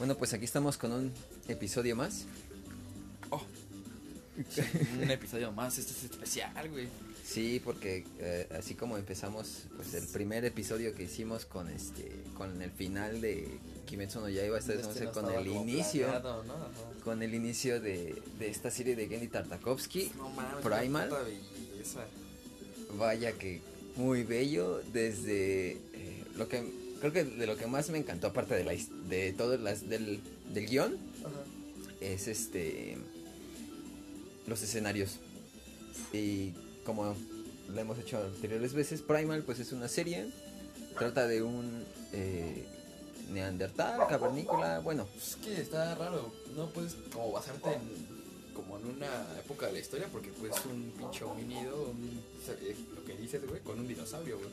Bueno, pues aquí estamos con un episodio más. Oh, un episodio más, este es especial, güey. Sí, porque eh, así como empezamos, pues el primer episodio que hicimos con este, con el final de Kimetsu no Yaiba, esta vez vamos a hacer Este con no el inicio, planeado, ¿no? Ajá. con el inicio de, de esta serie de Gendy Tartakovsky. No mames, Primal. Vaya que muy bello desde eh, lo que creo que de lo que más me encantó aparte de la de todo las del del guion Ajá. es este los escenarios y como lo hemos hecho anteriores veces Primal pues es una serie trata de un eh, neandertal cavernícola bueno es que está raro, no puedes como basarte en como en una época de la historia porque pues un pinche homínido, un- es lo que dices, güey, con un dinosaurio, güey.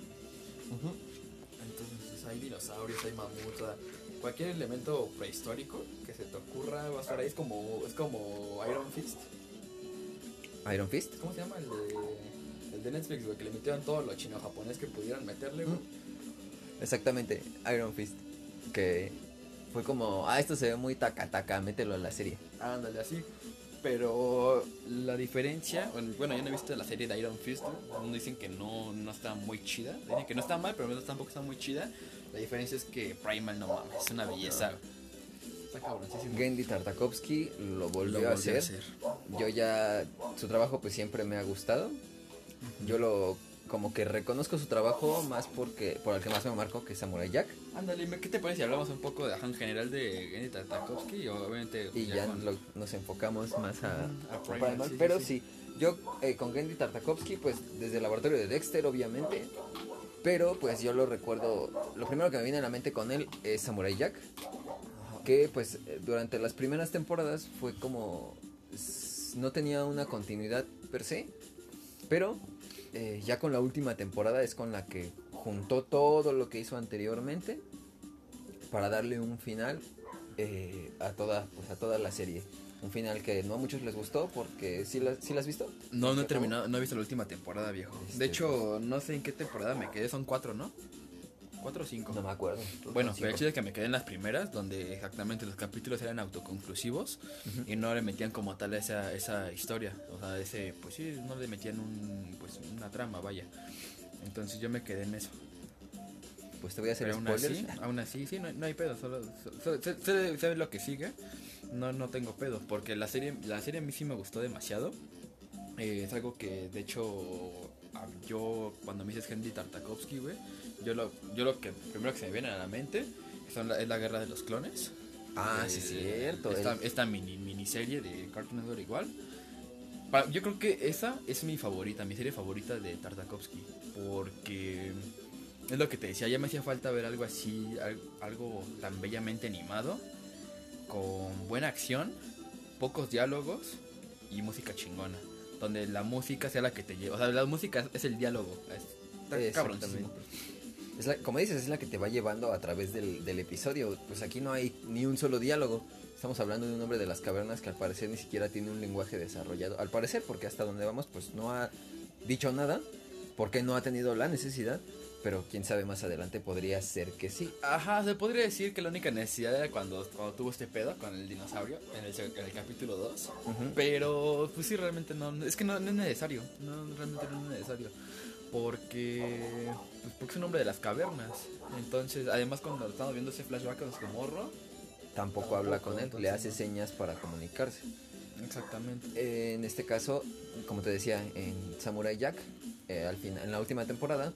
Hay dinosaurios, hay mamuts, o sea, cualquier elemento prehistórico que se te ocurra va a estar ahí, es como, es como Iron Fist. Iron Fist ¿Cómo se llama el de, el de Netflix, güey? Que le metieron todo lo chino-japonés que pudieran meterle, güey. exactamente Iron Fist que fue como ah esto se ve muy taca taca mételo a la serie Ándale, así. Pero la diferencia, bueno, yo no he visto la serie de Iron Fist, ¿no? dicen que no, no está muy chida, dicen que no está mal, pero tampoco está muy chida. La diferencia es que Primal no mames, es una belleza. Está cabroncísimo. Gendy Tartakovsky lo volvió, Lo a, hacer. Yo ya su trabajo pues siempre me ha gustado. Yo lo como que reconozco su trabajo más porque por el que más me marco que es Samurai Jack. Ándale, ¿qué te parece si hablamos un poco de en general de Gendy Tartakovsky y obviamente y ya con- lo- nos enfocamos más a, a Primal, Primal, sí, sí, pero sí. sí, yo eh, con Gendy Tartakovsky pues desde el laboratorio de Dexter obviamente pero pues yo lo recuerdo lo primero que me viene a la mente con él es Samurai Jack que pues durante las primeras temporadas fue como no tenía una continuidad per se, pero eh, ya con la última temporada es con la que juntó todo lo que hizo anteriormente para darle un final eh, a toda pues a toda la serie. Un final que no a muchos les gustó porque sí la, sí la has visto. No, no he terminado, no he visto la última temporada, viejo. Este, De hecho, no sé en qué temporada me quedé, son cuatro, ¿no? ¿Cuatro o cinco? No me acuerdo. Bueno, pero el chiste es que me quedé en las primeras, donde exactamente los capítulos eran autoconclusivos Ujú. y no le metían como tal esa, esa historia. O sea, ese, pues sí, no le metían un, pues, una trama, vaya. Entonces yo me quedé en eso. Pues te voy a hacer Pero aún así, aún así, sí, no, no hay pedo, solo, solo- sé lo que sigue. No, no tengo pedo, porque la serie, la serie a mí sí me gustó demasiado. Eh, es algo que, de hecho, yo cuando me dices Henry Tartakovsky, güey, yo lo, yo lo que primero que se me viene a la mente son la- es la guerra de los clones. Ah, Eh, sí, cierto. Esta, el- esta mini, miniserie de Cartoon Network igual. Yo creo que esa es mi favorita, mi serie favorita de Tartakovsky. Porque es lo que te decía, ya me hacía falta ver algo así, al- algo tan bellamente animado, con buena acción, pocos diálogos y música chingona. Donde la música sea la que te lleva. O sea, la música es el diálogo. Está cabroncísimo. Exactamente. Es la- como dices, es la que te va llevando a través del, del episodio. Pues aquí no hay ni un solo diálogo. Estamos hablando de un hombre de las cavernas que al parecer ni siquiera tiene un lenguaje desarrollado. Al parecer, porque hasta donde vamos, pues no ha dicho nada. Porque no ha tenido la necesidad. Pero quién sabe más adelante podría ser que sí. Ajá, se podría decir que la única necesidad era cuando, cuando tuvo este pedo con el dinosaurio en el, en el capítulo 2. Ujú. Pero, pues sí, realmente no. Es que no, no es necesario. No, realmente no es necesario. Porque. Pues porque es un hombre de las cavernas. Entonces, además, cuando estamos viendo ese flashback con su morro. Tampoco habla con él, le hace señas para comunicarse. Exactamente. En este caso, como te decía, en Samurai Jack, eh, al final, en la última temporada,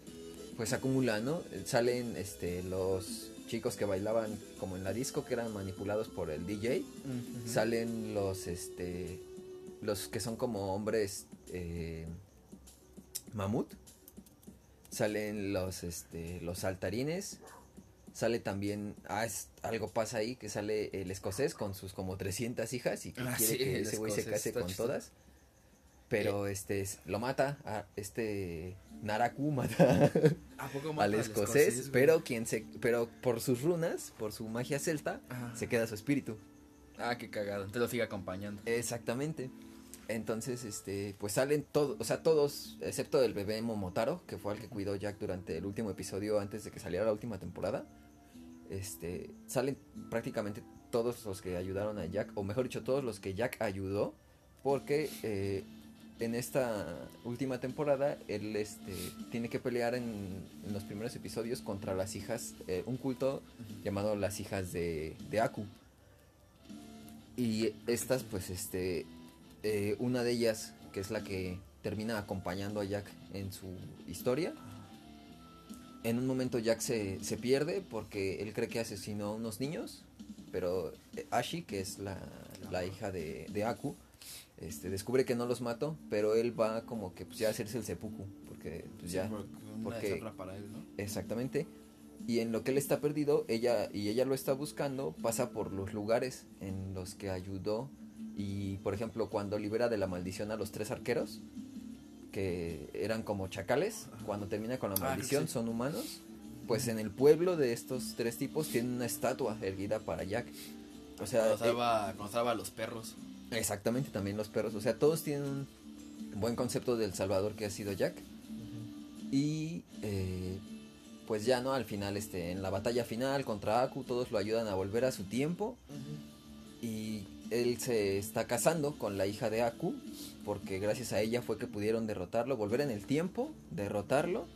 pues acumula, ¿no? Salen este, los chicos que bailaban como en la disco, que eran manipulados por el DJ. Salen los, este, los que son como hombres eh, mamut. Salen los, este, los saltarines. Sale también, ah, es- algo pasa ahí, que sale el escocés con sus como 300 hijas y que Ah, quiere sí, que ese güey se case con chistoso. todas. Pero este es- lo mata, a este Naraku mata ¿A poco al escocés, pero quien se, pero por sus runas, por su magia celta, se queda su espíritu. Ah, qué cagado. Entonces lo sigue acompañando. Exactamente. Entonces, este, pues salen todos, o sea, todos, excepto el bebé Momotaro, que fue el que cuidó Jack durante el último episodio antes de que saliera la última temporada. este, salen prácticamente todos los que ayudaron a Jack, o mejor dicho, todos los que Jack ayudó, porque eh, en esta última temporada él este, tiene que pelear en, en los primeros episodios contra las hijas, eh, un culto llamado las hijas de, de Aku. Y estas, pues, este, eh, una de ellas, que es la que termina acompañando a Jack en su historia, en un momento Jack se, se pierde porque él cree que asesinó a unos niños, pero eh, Ashi, que es la, la hija de, de Aku, este, descubre que no los mató, pero él va como que pues, ya a hacerse el seppuku, porque pues ya, Una porque- deshonra para él, ¿no? exactamente. Y en lo que él está perdido, ella y ella lo está buscando, pasa por los lugares en los que ayudó y por ejemplo cuando libera de la maldición a los tres arqueros que eran como chacales, cuando termina con la Ah, maldición sí. son humanos, pues en el pueblo de estos tres tipos tienen una estatua erguida para Jack. O sea, Cuando eh, salva, cuando salva a los perros. Exactamente, también los perros. O sea, todos tienen un buen concepto del Salvador que ha sido Jack. Y eh, pues ya, ¿no? Al final, este, en la batalla final contra Aku, todos lo ayudan a volver a su tiempo. Y él se está casando con la hija de Aku. Porque gracias a ella fue que pudieron derrotarlo, volver en el tiempo, derrotarlo.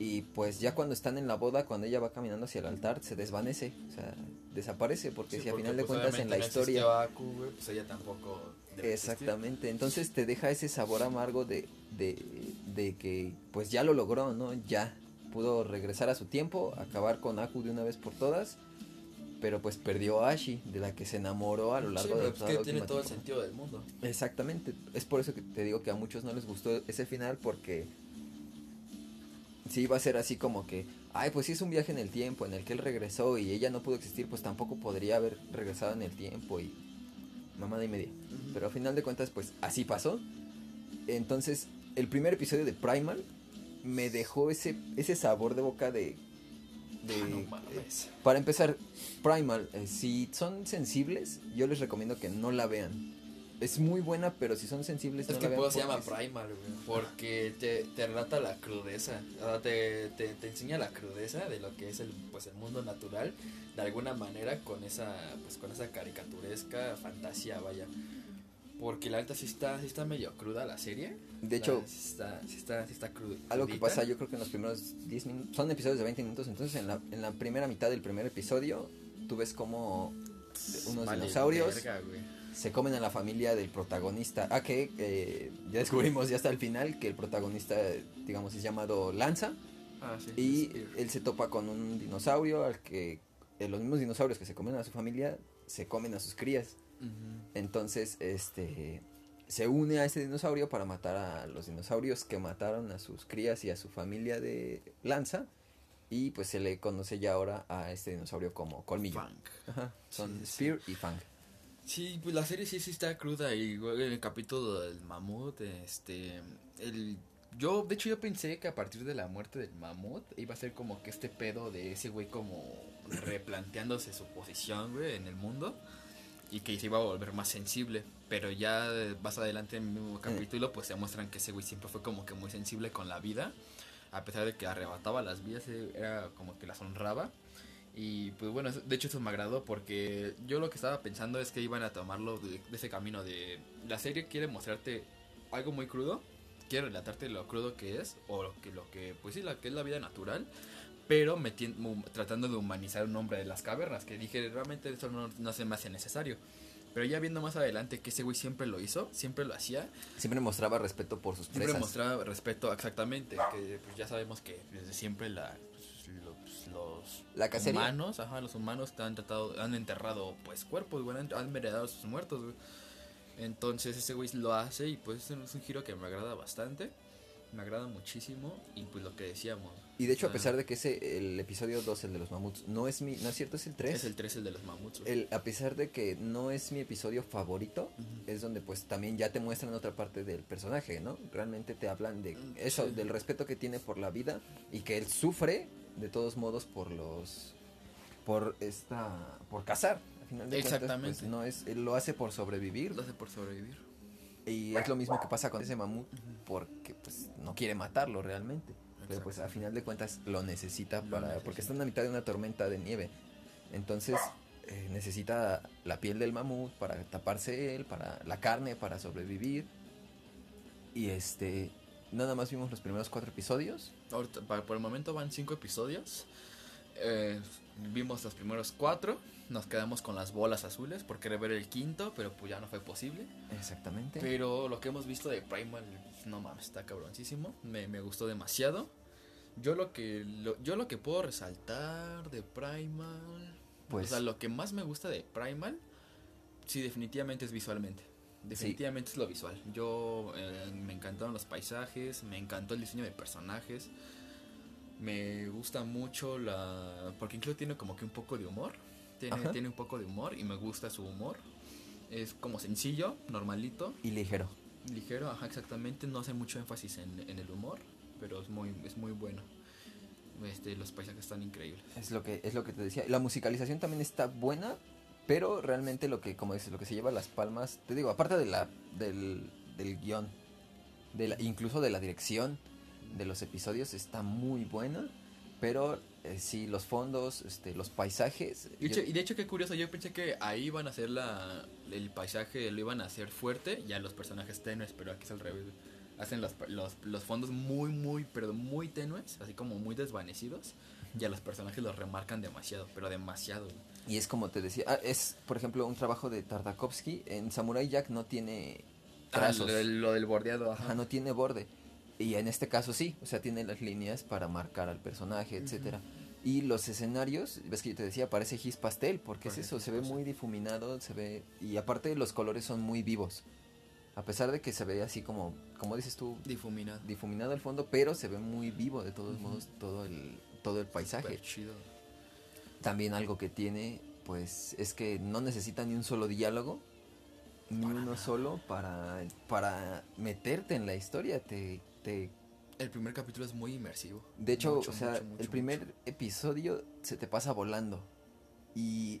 Y pues ya cuando están en la boda, cuando ella va caminando hacia el altar, se desvanece. O sea, desaparece. Porque Sí, si a final de pues, cuentas en la no historia... Aku, pues ella tampoco existir. Exactamente, entonces te deja ese sabor amargo de, de, de que pues ya lo logró, ¿no? Ya pudo regresar a su tiempo, acabar con Aku de una vez por todas, pero pues perdió a Ashi, de la que se enamoró a lo Sí, largo de pues toda que tiene todo el sentido del mundo. Exactamente, es por eso que te digo que a muchos no les gustó ese final porque si iba a ser así como que, ay, pues sí es un viaje en el tiempo en el que él regresó y ella no pudo existir, pues tampoco podría haber regresado en el tiempo y mamada y media. Pero a final de cuentas, pues así pasó. Entonces, el primer episodio de Primal me dejó ese, ese sabor de boca de... de Ah, no mames. para empezar, Primal, eh, si son sensibles, yo les recomiendo que no la vean. Es muy buena, pero si son sensibles, Es no que la vean. se llama Primal, güey. Porque te, te relata la crudeza. O sea, te, te, te enseña la crudeza de lo que es el, pues, el mundo natural. De alguna manera con esa, pues, con esa caricaturesca fantasía, vaya. Porque la neta sí está, sí está medio cruda la serie. De hecho, sí está, sí está, sí está cru- algo que pasa, yo creo que en los primeros 10 minutos, son episodios de 20 minutos, entonces en la, en la primera mitad del primer episodio, tú ves como unos Vale, dinosaurios verga, se comen a la familia del protagonista. Ah, que eh, ya descubrimos ya hasta el final que el protagonista, digamos, es llamado Lanza. Ah, sí, Y Spear. él se topa con un dinosaurio al que eh, los mismos dinosaurios que se comen a su familia se comen a sus crías. Entonces, este se une a ese dinosaurio para matar a los dinosaurios que mataron a sus crías y a su familia de Lanza. Y pues se le conoce ya ahora a este dinosaurio como Colmillo. Ajá, son Sí, sí. Spear y Fang. Sí, pues la serie sí, sí está cruda y en el capítulo del mamut, este, el, yo, de hecho yo pensé que a partir de la muerte del mamut iba a ser como que este pedo de ese güey como replanteándose su posición, güey, en el mundo y que se iba a volver más sensible, pero ya eh, más adelante en el mismo capítulo pues se muestran que ese güey siempre fue como que muy sensible con la vida, a pesar de que arrebataba las vidas, eh, era como que las honraba. Y pues bueno, de hecho eso me agradó porque yo lo que estaba pensando es que iban a tomarlo de, de ese camino de... La serie quiere mostrarte algo muy crudo, quiere relatarte lo crudo que es, o lo que, lo que pues sí, la que es la vida natural, pero tratando de humanizar un hombre de las cavernas, que dije, realmente eso no, no se me hace necesario. Pero ya viendo más adelante que ese güey siempre lo hizo, siempre lo hacía, Siempre mostraba respeto por sus siempre presas. mostraba respeto exactamente, que pues ya sabemos que desde siempre la, pues, lo- pues, los La cacería. humanos, ajá, los humanos han tratado, han enterrado pues cuerpos, güey, han, han heredado sus muertos, güey. Entonces ese güey lo hace y pues es un giro que me agrada bastante, me agrada muchísimo y pues lo que decíamos. Y de hecho, a pesar de que ese, el episodio 2, el de los mamuts, no es mi, no es cierto, es el 3. es el 3 el de los mamuts. El- a pesar de que no es mi episodio favorito, es donde pues también ya te muestran otra parte del personaje, ¿no? Realmente te hablan de Mm, eso, sí. del respeto que tiene por la vida y que él sufre de todos modos por los por esta por cazar. Al final de cuentas, Exactamente. pues, no es él lo hace por sobrevivir Lo hace por sobrevivir. y es lo mismo que pasa con ese mamut porque pues no quiere matarlo realmente. Pero pues a final de cuentas lo necesita Lo para necesita. porque está en la mitad de una tormenta de nieve. Entonces eh, necesita la piel del mamut para taparse él, para la carne, para sobrevivir. Y este, nada más vimos los primeros cuatro episodios. Por el momento van cinco episodios. Eh, vimos los primeros cuatro. Nos quedamos con las bolas azules por querer ver el quinto, pero pues ya no fue posible. Exactamente. Pero lo que hemos visto de Primal, no mames, está cabroncísimo. Me, me gustó demasiado. Yo lo que lo, yo lo que puedo resaltar de Primal, Pues- o sea, lo que más me gusta de Primal, sí, definitivamente es visualmente. Definitivamente es lo visual. Yo eh, me encantaron los paisajes, me encantó el diseño de personajes. Me gusta mucho la. Porque incluso tiene como que un poco de humor. Tiene, Ajá. tiene un poco de humor y me gusta su humor. Es como sencillo, normalito, Y ligero. ligero, ajá, exactamente. No hace mucho énfasis en, en el humor, pero es muy, es muy bueno. Este, los paisajes están increíbles. Es lo que es lo que te decía. La musicalización también está buena, pero realmente lo que como dices, lo que se lleva las palmas, te digo, aparte de la del, del guion, de la, incluso de la dirección de los episodios está muy buena, pero eh, sí los fondos, este, los paisajes. Y de, yo- hecho, y de hecho, qué curioso, yo pensé que ahí iban a hacer la, el paisaje, lo iban a hacer fuerte, ya los personajes tenues, pero aquí es al revés. Hacen los, los, los fondos muy, muy, pero muy tenues, así como muy desvanecidos, y a los personajes los remarcan demasiado, pero demasiado. Y es como te decía, ah, es por ejemplo un trabajo de Tartakovsky. En Samurai Jack no tiene Ah, trazos, lo, del- lo del bordeado, ajá. ajá, no tiene borde. Y en este caso sí, o sea, tiene las líneas para marcar al personaje, etcétera. Y los escenarios, ves que yo te decía, parece gis pastel, porque es eso, se ve muy difuminado, se ve y aparte los colores son muy vivos. A pesar de que se ve así como como dices tú, Difuminado. difuminado al fondo, pero se ve muy vivo de todos modos todo el todo el paisaje. Chido. También algo que tiene, pues, es que no necesita ni un solo diálogo, ni Para uno nada. solo para, para meterte en la historia. Te, te, El primer capítulo es muy inmersivo. de hecho, Mucho, o sea, mucho, mucho, el primer episodio se te pasa volando. Y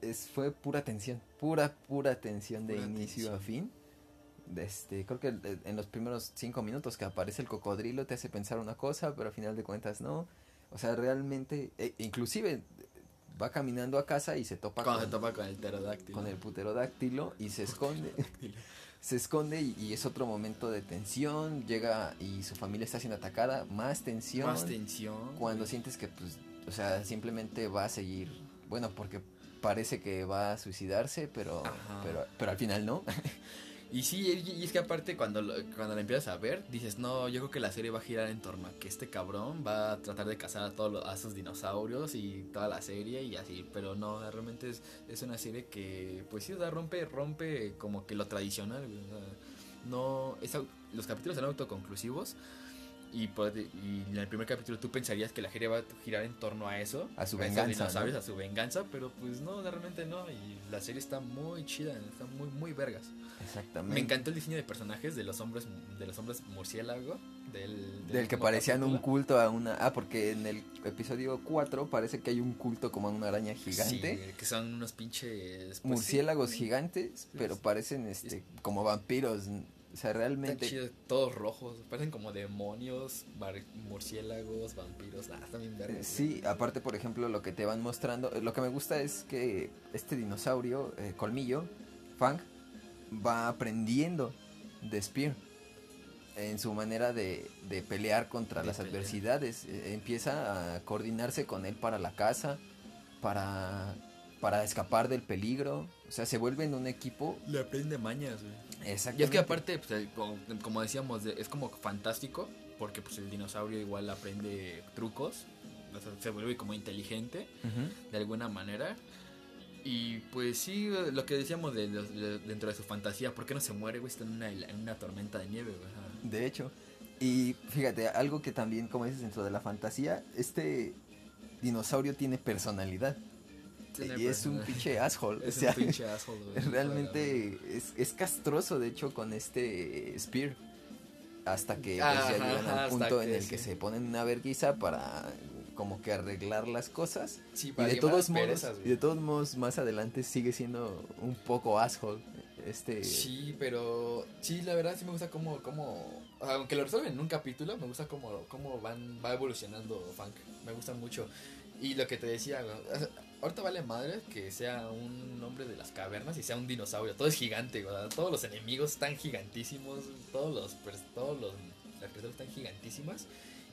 es, fue pura tensión, pura, pura tensión de Pura inicio a fin. De Este, creo que en los primeros cinco minutos que aparece el cocodrilo te hace pensar una cosa, pero al final de cuentas no. O sea, realmente, e- inclusive va caminando a casa y se topa Cuando con, se topa con el pterodáctilo. con el puterodáctilo y se esconde. Se esconde y, y es otro momento de tensión. Llega y su familia está siendo atacada. Más tensión. Más tensión. cuando sientes que, pues, o sea, simplemente va a seguir. Bueno, porque parece que va a suicidarse, pero, Ajá. pero, pero al final no. Y sí, y es que aparte cuando, lo- cuando la empiezas a ver, dices, no, yo creo que la serie va a girar en torno a que este cabrón va a tratar de cazar a todos los, a sus dinosaurios y toda la serie y así, pero no, realmente es, es una serie que, pues sí, o sea, rompe, rompe como que lo tradicional, o sea, no, es los capítulos son autoconclusivos y, y en el primer capítulo tú pensarías que la serie va a girar en torno a eso, A su venganza, a su venganza, pero pues no, realmente no, y la serie está muy chida, está muy, muy vergas. Exactamente. Me encantó el diseño de personajes de los hombres de los hombres murciélago del, Del que parecían un culto a una... Ah, porque en el episodio 4 parece que hay un culto como a una araña gigante. Sí, que son unos pinches pues, murciélagos sí, gigantes, pero parecen este como vampiros. O sea, realmente todos rojos, parecen como demonios, murciélagos, vampiros, ah, bien verdes. Sí, aparte, por ejemplo, lo que te van mostrando, eh, lo que me gusta es que este dinosaurio, eh, Colmillo, Fang, va aprendiendo de Spear en su manera de, de pelear contra De las pelear. adversidades. Eh, empieza a coordinarse con él para la caza, para, para escapar del peligro. O sea, se vuelven un equipo. Le aprende mañas, güey. Exactamente. Y es que aparte, pues, el- como, como decíamos, de- es como fantástico, porque pues el dinosaurio igual aprende trucos, o sea, se vuelve como inteligente. De alguna manera. Y pues sí, lo que decíamos de, los- de- dentro de su fantasía, ¿por qué no se muere, güey? Está en una, en una tormenta de nieve, güey. Ajá. De hecho. Y fíjate, algo que también, como dices, dentro de la fantasía, este dinosaurio tiene personalidad. Y es un pinche asshole. Es o sea, un pinche asshole, güey. realmente es, es castroso, de hecho, con este Spear. Hasta que pues, Ajá, ya llegan al punto en el que se ponen una verguiza para como que arreglar las cosas. Sí, Y para de quemar todos modos, perezas, y de todos modos, más adelante sigue siendo un poco asshole. Este. Sí, pero sí, la verdad sí me gusta cómo, cómo aunque lo resuelven en un capítulo, me gusta cómo, cómo van, va evolucionando Funk. Me gusta mucho. Y lo que te decía, ahorita vale madre que sea un hombre de las cavernas y sea un dinosaurio. Todo es gigante, ¿verdad? Todos los enemigos están gigantísimos. Todos los, todos los, las personas están gigantísimas.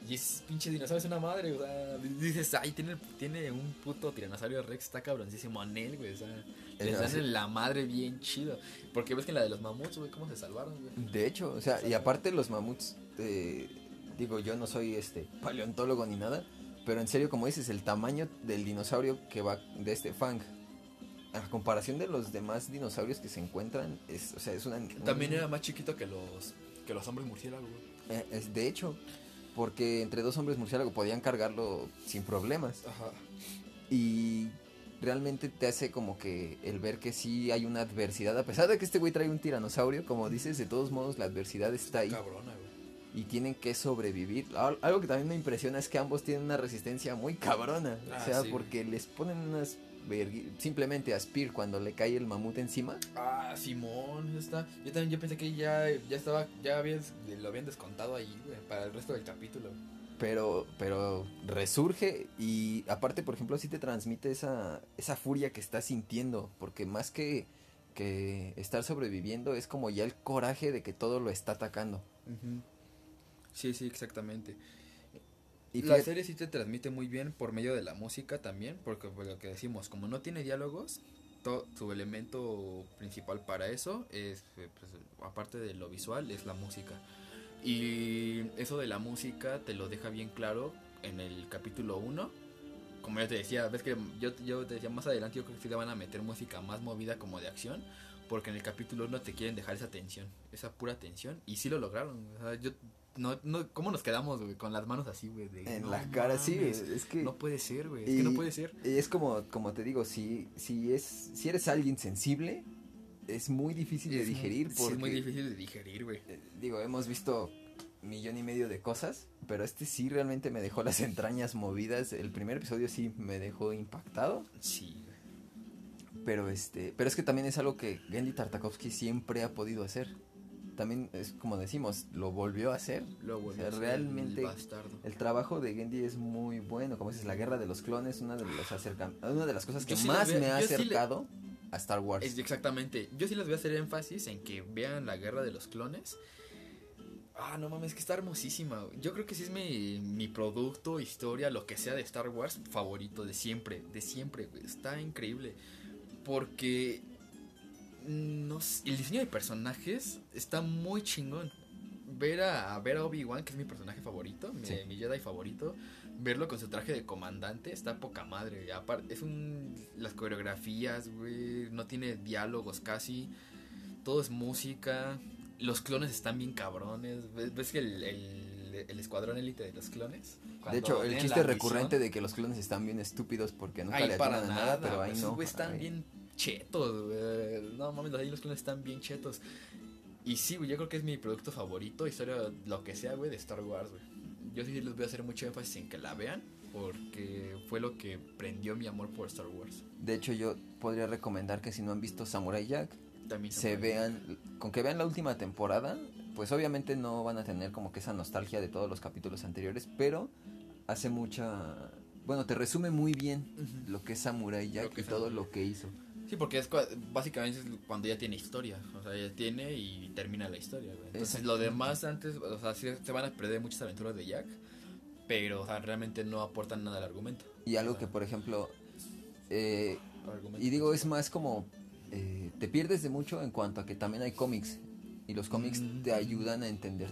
Y ese pinche dinosaurio es una madre, o sea, dices, ay, tiene, tiene un puto tiranosaurio Rex, está cabroncísimo él, güey, o sea, les dan la madre bien chido. Porque ves que en la de los mamuts, güey, cómo se salvaron, güey. De hecho, o sea, y aparte los mamuts, eh, digo, yo no soy este paleontólogo ni nada, pero en serio, como dices, el tamaño del dinosaurio que va de este Fang, a comparación de los demás dinosaurios que se encuentran, es, o sea, es una... También era más chiquito que los, que los hombres murciélagos, eh, es, de hecho, porque entre dos hombres murciélagos podían cargarlo sin problemas. Ajá. Y realmente te hace como que el ver que sí hay una adversidad, a pesar de que este güey trae un tiranosaurio, como dices, de todos modos la adversidad está ahí. Cabrona, Y tienen que sobrevivir. Algo que también me impresiona es que ambos tienen una resistencia muy cabrona. o ah, sea, porque les ponen unas simplemente a Spear cuando le cae el mamut encima. Ah, Simón, está. Yo también yo pensé que ya, ya estaba, ya lo habían descontado ahí, para el resto del capítulo. Pero, pero resurge y aparte, por ejemplo, sí te transmite esa, esa furia que estás sintiendo, porque más que, que estar sobreviviendo es como ya el coraje de que todo lo está atacando. Sí, sí, exactamente. Y la serie sí te transmite muy bien por medio de la música también, porque pues, lo que decimos, como no tiene diálogos, su elemento principal para eso es, eh, pues, aparte de lo visual, es la música. Y eso de la música te lo deja bien claro en el capítulo 1. Como ya te decía, ves que yo, yo te decía más adelante, yo creo que sí le van a meter música más movida como de acción, porque en el capítulo 1 te quieren dejar esa tensión, esa pura tensión, y sí lo lograron. O sea, yo no, no, ¿cómo nos quedamos, güey? Con las manos así, güey. En la cara, sí, es que... No puede ser, güey. Es que no puede ser. Y es como, como te digo, si, si, es, si eres alguien sensible, es muy difícil de digerir. Porque, es muy difícil de digerir, güey. Eh, digo, hemos visto millón y medio de cosas, pero este sí realmente me dejó las entrañas movidas. El primer episodio sí me dejó impactado. Sí, Pero este, pero es que también es algo que Gendy Tartakovsky siempre ha podido hacer también es como decimos, lo volvió a hacer. Lo volvió a realmente el, trabajo de Gendy es muy bueno, como dices, la guerra de los clones, una de los acerca una de las cosas que más me ha acercado a Star Wars. exactamente. Yo sí les voy a hacer énfasis en que vean la guerra de los clones. Ah, no mames, que está hermosísima. Yo creo que sí es mi, mi producto, historia, lo que sea de Star Wars favorito de siempre, de siempre, Está increíble. Porque no el diseño de personajes está muy chingón. Ver a, ver a Obi-Wan, que es mi personaje favorito, mi, Jedi favorito, verlo con su traje de comandante está poca madre. Aparte, es un. Las coreografías, güey, no tiene diálogos casi. Todo es música. Los clones están bien cabrones. ¿Ves, que el, el, escuadrón élite de los clones? De hecho, el chiste recurrente de que los clones están bien estúpidos porque nunca le para nada, nada, pero ahí no. Están bien chetos, güey. No mames, ahí los clones están bien chetos. Y sí, güey, yo creo que es mi producto favorito, historia, lo que sea, güey, de Star Wars, güey. Yo sí les voy a hacer mucho énfasis en que la vean, porque fue lo que prendió mi amor por Star Wars. De hecho, yo podría recomendar que si no han visto Samurai Jack, También se vean, con que vean la última temporada, pues obviamente no van a tener como que esa nostalgia de todos los capítulos anteriores, pero hace mucha, bueno, te resume muy bien lo que es Samurai Jack y todo lo que hizo. Sí, porque es básicamente es cuando ya tiene historia. O sea, ya tiene y termina la historia, Entonces, lo demás antes, o sea, se van a perder muchas aventuras de Jack, pero, o sea, realmente no aportan nada al argumento. Y algo que, por ejemplo, eh, y digo, es más como, eh, te pierdes de mucho en cuanto a que también hay cómics. Y los cómics mm. te ayudan a entender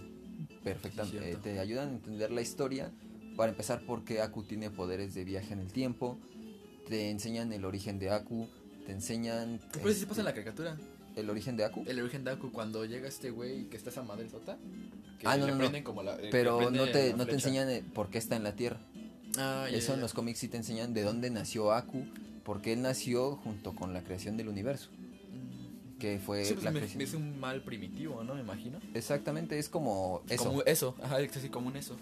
perfectamente, te ayudan a entender la historia. Para empezar, porque Aku tiene poderes de viaje en el tiempo. Te enseñan el origen de Aku te enseñan. ¿Qué pues, pasa en la caricatura? ¿El origen de Aku? El origen de Aku, cuando llega este güey que está esa madre sota. Que ah, no, no, no. Como la, eh, Pero no te, no te enseñan eh, por qué está en la Tierra. Ah, Eso en los cómics sí te enseñan de dónde nació Aku, porque él nació junto con la creación del universo. Mm. Que fue sí, pues Es un mal primitivo, ¿no? Me imagino. Exactamente, es como eso. Como eso, ajá, es así como un eso.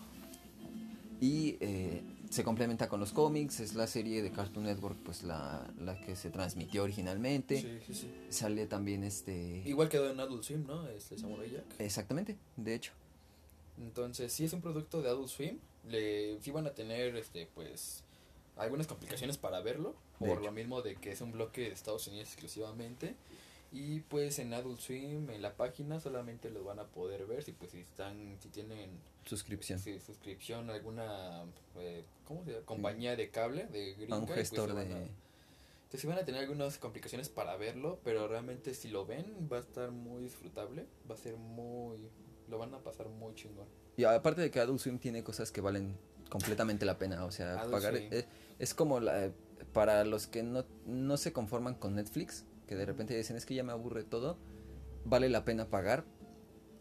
Y eh, se complementa con los cómics, es la serie de Cartoon Network, pues la, la que se transmitió originalmente. Sí, sí, sí. Sale también este... Igual quedó en Adult Swim, ¿no? Este Samurai Jack. Exactamente, de hecho. Entonces, sí es un producto de Adult Swim. Le, sí van a tener, este, pues, algunas complicaciones para verlo, De por hecho. lo mismo de que es un bloque de Estados Unidos exclusivamente. Y pues en Adult Swim, en la página, solamente los van a poder ver si pues si están, si tienen Suscripción. si suscripción a alguna, eh, ¿cómo se llama? Compañía de cable, de gringa. A un pues, gestor van de... a- entonces van a tener algunas complicaciones para verlo, pero realmente si lo ven va a estar muy disfrutable, va a ser muy, lo van a pasar muy chingón. Y aparte de que Adult Swim tiene cosas que valen completamente la pena, o sea, Adult pagar es, es como la, para los que no, no se conforman con Netflix, que de repente dicen es que ya me aburre todo, vale la pena pagar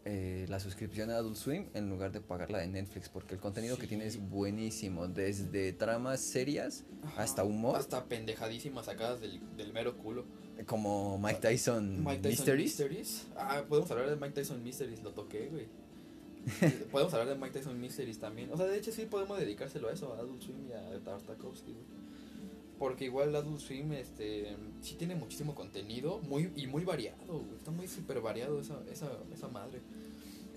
eh, la suscripción a Adult Swim en lugar de pagar la de Netflix, porque el contenido que tiene es buenísimo, desde tramas serias hasta humor, Hasta pendejadísimas sacadas del, del mero culo. como Mike Tyson, Mike Tyson Mysteries. Mysteries. Ah, podemos hablar de Mike Tyson Mysteries, lo toqué, güey. podemos hablar de Mike Tyson Mysteries también. O sea, de hecho sí podemos dedicárselo a eso, a Adult Swim y a Tartakovsky, güey. Porque igual Adult Swim, este, sí tiene muchísimo contenido, muy, y muy variado, güey. Está muy súper variado esa, esa, esa madre.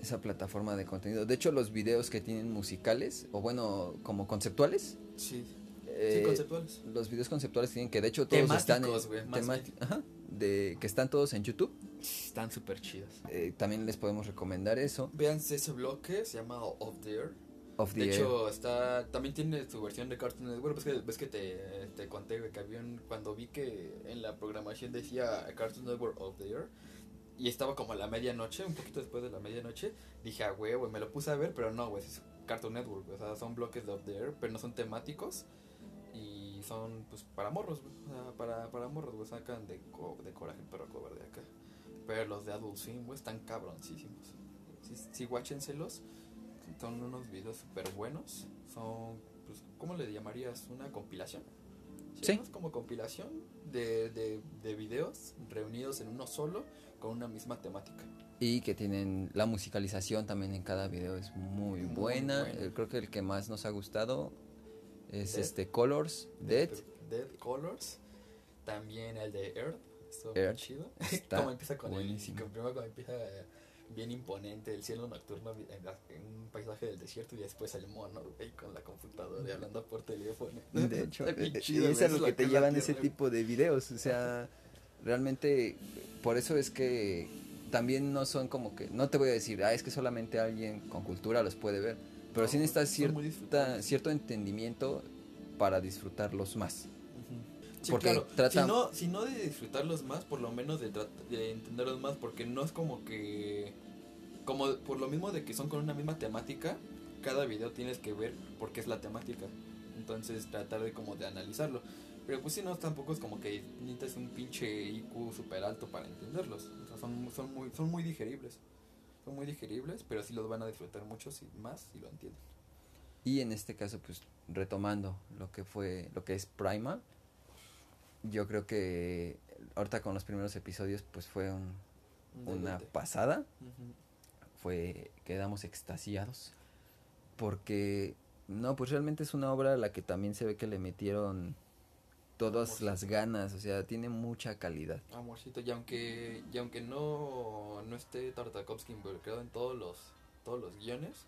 esa plataforma de contenido. De hecho, los videos que tienen musicales, o bueno, como conceptuales, Sí, eh, sí, conceptuales. los videos conceptuales tienen que de hecho todos están en, Temáticos, más tema- bien. ajá, de que están todos en YouTube. Están súper chidas. Eh, también les podemos recomendar eso. Vean ese bloque, se llama Off the Air. Of the De Air. hecho, está, también tiene su versión de Cartoon Network. Ves que, ves que te, te conté, que había un- cuando vi que en la programación decía Cartoon Network of the Year. Y estaba como a la medianoche, un poquito después de la medianoche. Dije, ah, güey, güey, me lo puse a ver, pero no, güey, es Cartoon Network. O sea, son bloques de Of the Air, pero no son temáticos. Y son, pues, para morros, güey. O sea, para, para morros, güey, sacan de, co- de coraje el perro cover de acá. Pero los de Adult Swim, güey, están cabroncísimos. Sí, sí, guáchenselos. Son unos videos súper buenos. Son, pues, ¿cómo le llamarías? ¿Una compilación? Sí. como compilación de, de, de videos reunidos en uno solo con una misma temática. Y que tienen la musicalización también en cada video es muy, Muy buena. buena. Eh, creo que el que más nos ha gustado es Dead. este Colors, Dead. Dead Colors. También el de Earth. Estuvo muy chido. Está como empieza con buenísimo. el. Primero como empieza bien imponente el cielo nocturno en, un paisaje del desierto y después el mono, güey, con la computadora y hablando por teléfono. De hecho, bien eh, chido, y es a lo que te llevan ese tipo de videos. O sea, realmente, por eso es que también no son como que, no te voy a decir, ah, es que solamente alguien con cultura los puede ver. Pero No, sí necesitas cierta, cierto entendimiento para disfrutarlos más. Sí, Porque claro. trata- Si no, si no de disfrutarlos más, por lo menos de, de entenderlos más, porque no es como que... Como por lo mismo de que son con una misma temática, cada video tienes que ver porque es la temática. Entonces tratar de como de analizarlo. Pero pues si no, tampoco es como que necesitas un pinche IQ super alto para entenderlos. O sea, son, son, muy, son muy digeribles. Son muy digeribles, pero sí los van a disfrutar mucho si, más si lo entienden. Y en este caso, pues retomando lo que fue, lo que es Primal, yo creo que ahorita con los primeros episodios, pues fue un- Un una pasada. Fue quedamos extasiados porque no pues realmente es una obra a la que también se ve que le metieron todas Amorcito. las ganas o sea tiene mucha calidad Amorcito, y aunque, y aunque no, no esté Tartakovsky involucrado en todos los, todos los guiones,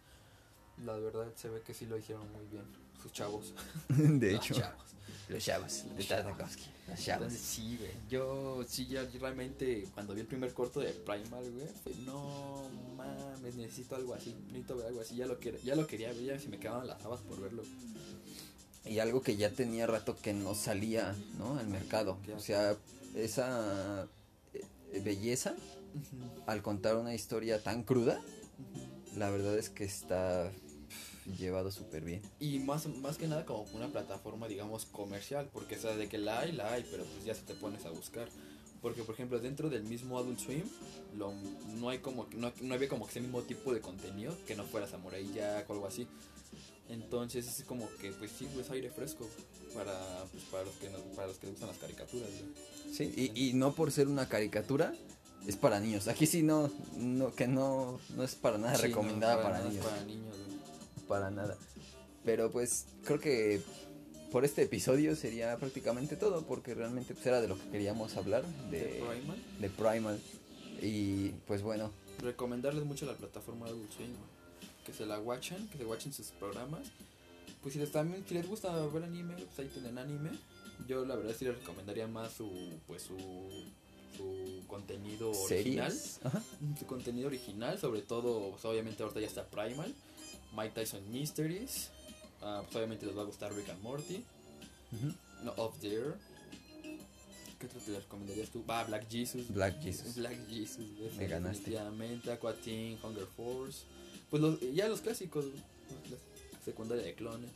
la verdad se ve que sí lo hicieron muy bien, sus chavos. de Los hecho chavos. Los chavos de Tartakovsky los chavos. Entonces, sí, güey. Yo sí, ya realmente cuando vi el primer corto de Primal, güey, fue, no mames, necesito algo así, necesito ver algo así, ya lo, quer- ya lo quería ver, ya se me quedaban las habas por verlo. y algo que ya tenía rato que no salía no al mercado. O sea esa eh, belleza al contar una historia tan cruda la verdad es que está llevado súper bien Y más, más que nada como una plataforma, digamos, comercial, porque o sea, de que la hay, la hay, pero pues ya se te pones a buscar. Porque, por ejemplo, dentro del mismo Adult Swim, lo, no hay como no, no había como ese mismo tipo de contenido que no fuera Samurai Jack o algo así. Entonces es como que, pues sí, pues aire fresco para, pues, para, los que no- para los que gustan las caricaturas. güey. Sí, y, y no por ser una caricatura, es para niños. Aquí sí no, no que no, no es para nada Sí, no, recomendada para, nada, niños. Para niños. Para nada. Pero pues creo que por este episodio sería prácticamente todo, porque realmente pues, era de lo que queríamos hablar, de, De Primal. de Primal. Y pues bueno, recomendarles mucho la plataforma de güey. que se la watchen, que se watchen sus programas pues si les, también, si les gusta ver anime, pues ahí tienen anime. Yo la verdad sí les recomendaría más su, pues su, su contenido original. Su contenido original, sobre todo, pues, obviamente ahorita ya está Primal, Mike Tyson Mysteries, ah, pues obviamente les va a gustar Rick and Morty, no Up There. ¿Qué otro te recomendarías tú? Va, Black Jesus. Black Jesus. Black Jesus, Me ganaste. Definitivamente, Aqua Teen, Hunger Force. Pues los, ya los clásicos, secundaria de clones.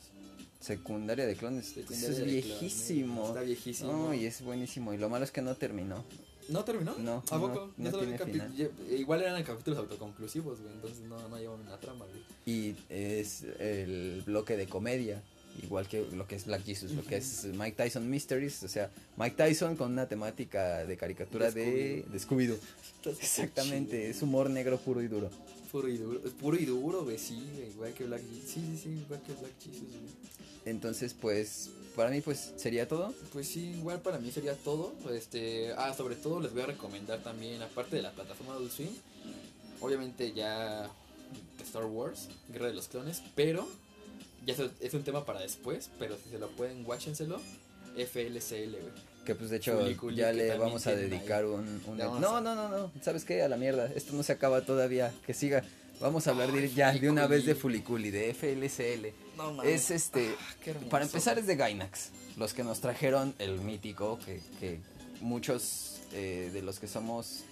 Secundaria de clones. Eso es de viejísimo. clones. Está viejísimo. No, y es buenísimo. Y lo malo es que no terminó. ¿No terminó? No, ¿A poco? no tiene final. ye- Igual eran capítulos autoconclusivos, güey. Entonces no, no llevan una trama, güey. Y es el bloque de comedia. Igual que lo que es Black Jesus, lo que es Mike Tyson Mysteries. O sea, Mike Tyson con una temática de caricatura De de, de Scooby-Doo. Exactamente, es humor negro puro y duro. Puro y duro, puro y duro, güey, sí, igual que Black Jesus. Sí, sí, sí, igual que Black Jesus, güey. Entonces, pues, para mí, pues, sería todo. Pues sí, igual para mí sería todo. Este, ah, sobre todo les voy a recomendar también, aparte de la plataforma Adult Swim, obviamente ya Star Wars, Guerra de los Clones, pero ya es, es un tema para después, pero si se lo pueden, guáchenselo. FLCL, güey. Que pues de hecho Culi, culi, ya le vamos a dedicar un... un- No, a- no, no, no. ¿Sabes qué? A la mierda. Esto no se acaba todavía. Que siga. Vamos a hablar de, Ay, ya de una vez de Fuliculi. Fuliculi, de FLCL. No Es este... Ah. Para empezar es de Gainax. Los que nos trajeron el mítico, que, que muchos eh, de los que somos...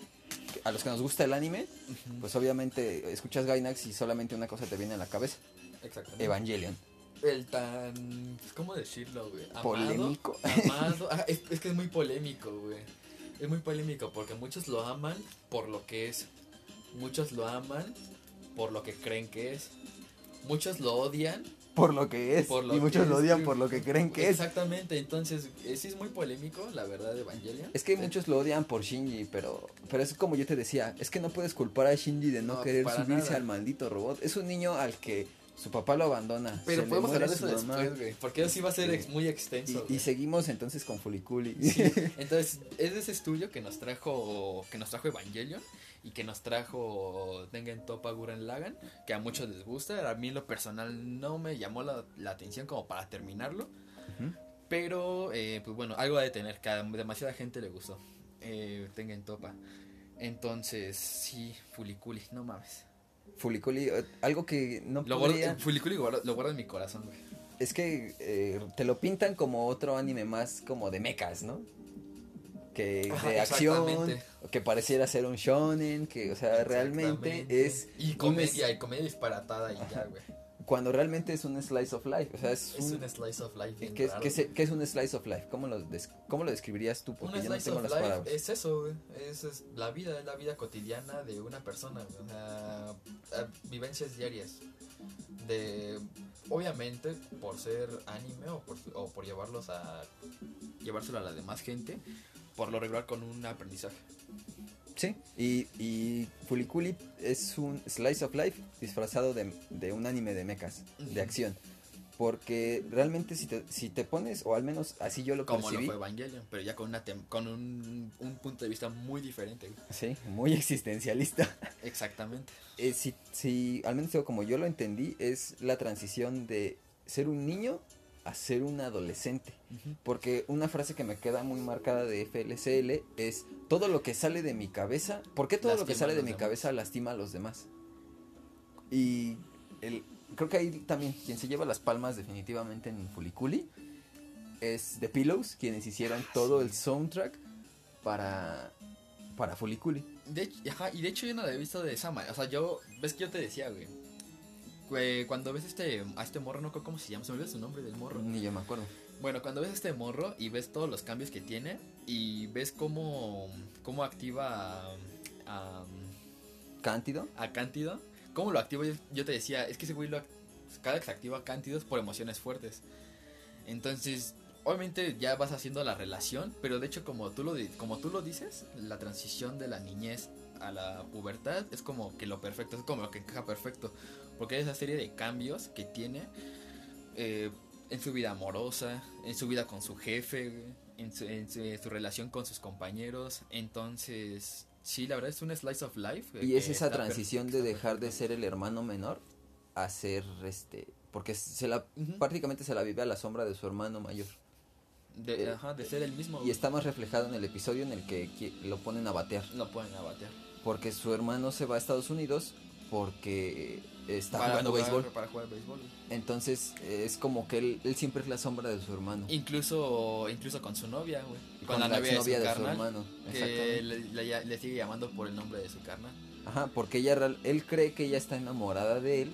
A los que nos gusta el anime, Ujú, pues obviamente escuchas Gainax y solamente una cosa te viene a la cabeza. Evangelion. El tan. pues, ¿Cómo decirlo, güey? Amado, Polémico. Amado. Ah, es, es que es muy polémico, güey. Es muy polémico porque muchos lo aman por lo que es. Muchos lo aman por lo que creen que es. Muchos lo odian. Por lo que es. Por lo y muchos que lo es, odian por lo que creen que es. Exactamente, entonces eh, sí es muy polémico, la verdad, de Evangelion. Es que muchos lo odian por Shinji, pero, pero es como yo te decía, es que no puedes culpar a Shinji de no, No, querer subirse nada. al maldito robot. Es un niño al que su papá lo abandona. Pero podemos hablar de eso después, güey. Porque eso sí va a ser ex- muy extenso. Y, seguimos entonces con Fuliculi. Sí, entonces es de ese estudio que nos trajo que nos trajo Evangelion y que nos trajo Tengen Toppa Guren Lagan, que a muchos les gusta, a mí en lo personal no me llamó la, la atención como para terminarlo, pero eh, pues bueno, algo ha de tener, que a demasiada gente le gustó eh, Tengen Toppa. Entonces, sí, Fuliculi, no mames. Fuliculi, eh, algo que no Lo podría... guardo, Fuliculi guardo- lo guardo en mi corazón, güey. Es que eh, te lo pintan como otro anime más como de mechas, ¿no? Que Ajá, de acción, que pareciera ser un shonen, que, o sea, realmente es... Y comedia, es- y comedia disparatada y ya, güey. Cuando realmente es un slice of life, o sea, es, Es un... un slice of life bien ¿Qué, es- qué qué es un slice of life? ¿Cómo lo, des- cómo lo describirías tú? Porque Un yo no slice tengo of las life palabras. es eso. Es, es la vida, es la vida cotidiana de una persona. O sea, vivencias diarias. De, obviamente, por ser anime o por, o por llevarlos a llevárselo a la demás gente, por lo regular con un aprendizaje. Sí, y, y Fuliculi es un slice of life disfrazado de, de un anime de mechas, de acción. Porque realmente si te, si te pones, o al menos así yo lo Como lo percibí, fue Evangelion, pero ya con, una tem- con un, un punto de vista muy diferente. sí, muy existencialista. Exactamente. Eh, si, si, al menos como yo lo entendí, es la transición de ser un niño a ser un adolescente. Porque una frase que me queda muy marcada de FLCL es todo lo que sale de mi cabeza, ¿por qué todo lo que sale de mi demás. cabeza lastima a los demás? Y el, creo que ahí también quien se lleva las palmas definitivamente en Fuliculi es The Pillows, quienes hicieron todo sí. el soundtrack para, para Fuliculi. De ajá, y de hecho yo no la he visto de esa manera. O sea, yo, ves que yo te decía, güey. Güey, Cuando ves este, a este morro, no cómo se llama, se me olvidó su nombre del morro. Ni yo me acuerdo. Bueno, cuando ves a este morro y ves todos los cambios que tiene y ves cómo, cómo activa a, a, Cántido. a Cántido, cómo lo activa, yo, yo te decía, es que ese güey lo, cada que se activa Cántido es por emociones fuertes. Entonces, obviamente ya vas haciendo la relación, pero de hecho como tú lo, como tú lo dices, la transición de la niñez a la pubertad es como que lo perfecto, es como lo que encaja perfecto, porque hay esa serie de cambios que tiene eh, en su vida amorosa, en su vida con su jefe, en su, en su- en su relación con sus compañeros, entonces... Sí, la verdad es un slice of life. eh, Y es esa transición de dejar de ser el hermano menor a ser este Porque se la, Ujú. prácticamente se la vive a la sombra de su hermano mayor. De, Eh, ajá, de ser el mismo. Y está más reflejado en el episodio en el que lo ponen a batear. Lo pueden abatear. Porque su hermano se va a Estados Unidos porque está Para jugando jugar- béisbol. Para jugar béisbol. Entonces es como que él, él siempre es la sombra de su hermano. Incluso, incluso con su novia, güey. Con, la novia de su, hermano. que le, le sigue llamando por el nombre de su carnal. Ajá, porque ella, él cree que ella está enamorada de él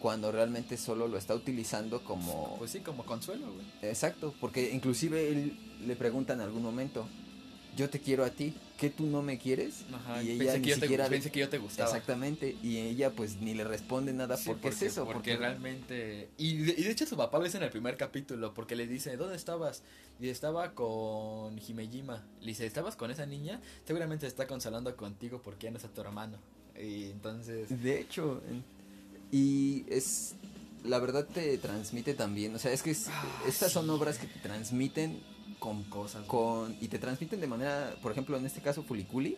cuando realmente solo lo está utilizando como... Pues sí, como consuelo, güey. Exacto, porque inclusive él le pregunta en algún momento, yo te quiero a ti, ¿qué tú no me quieres? Ajá, y ella pensé, ni que yo te, siquiera... pensé que yo te gustaba. Exactamente, y ella pues ni le responde nada, Sí, porque, es eso, Porque, realmente... Y de, y de hecho su papá lo dice en el primer capítulo, porque le dice, ¿dónde estabas? Y estaba con Himejima. Le dice, ¿estabas con esa niña? Seguramente está consolando contigo porque ya no está tu hermano. Y entonces... De hecho, y es... La verdad te transmite también, o sea, es que es- Ah, estas son obras que te transmiten con Cosas. con y te transmiten de manera, por ejemplo, en este caso Fuliculi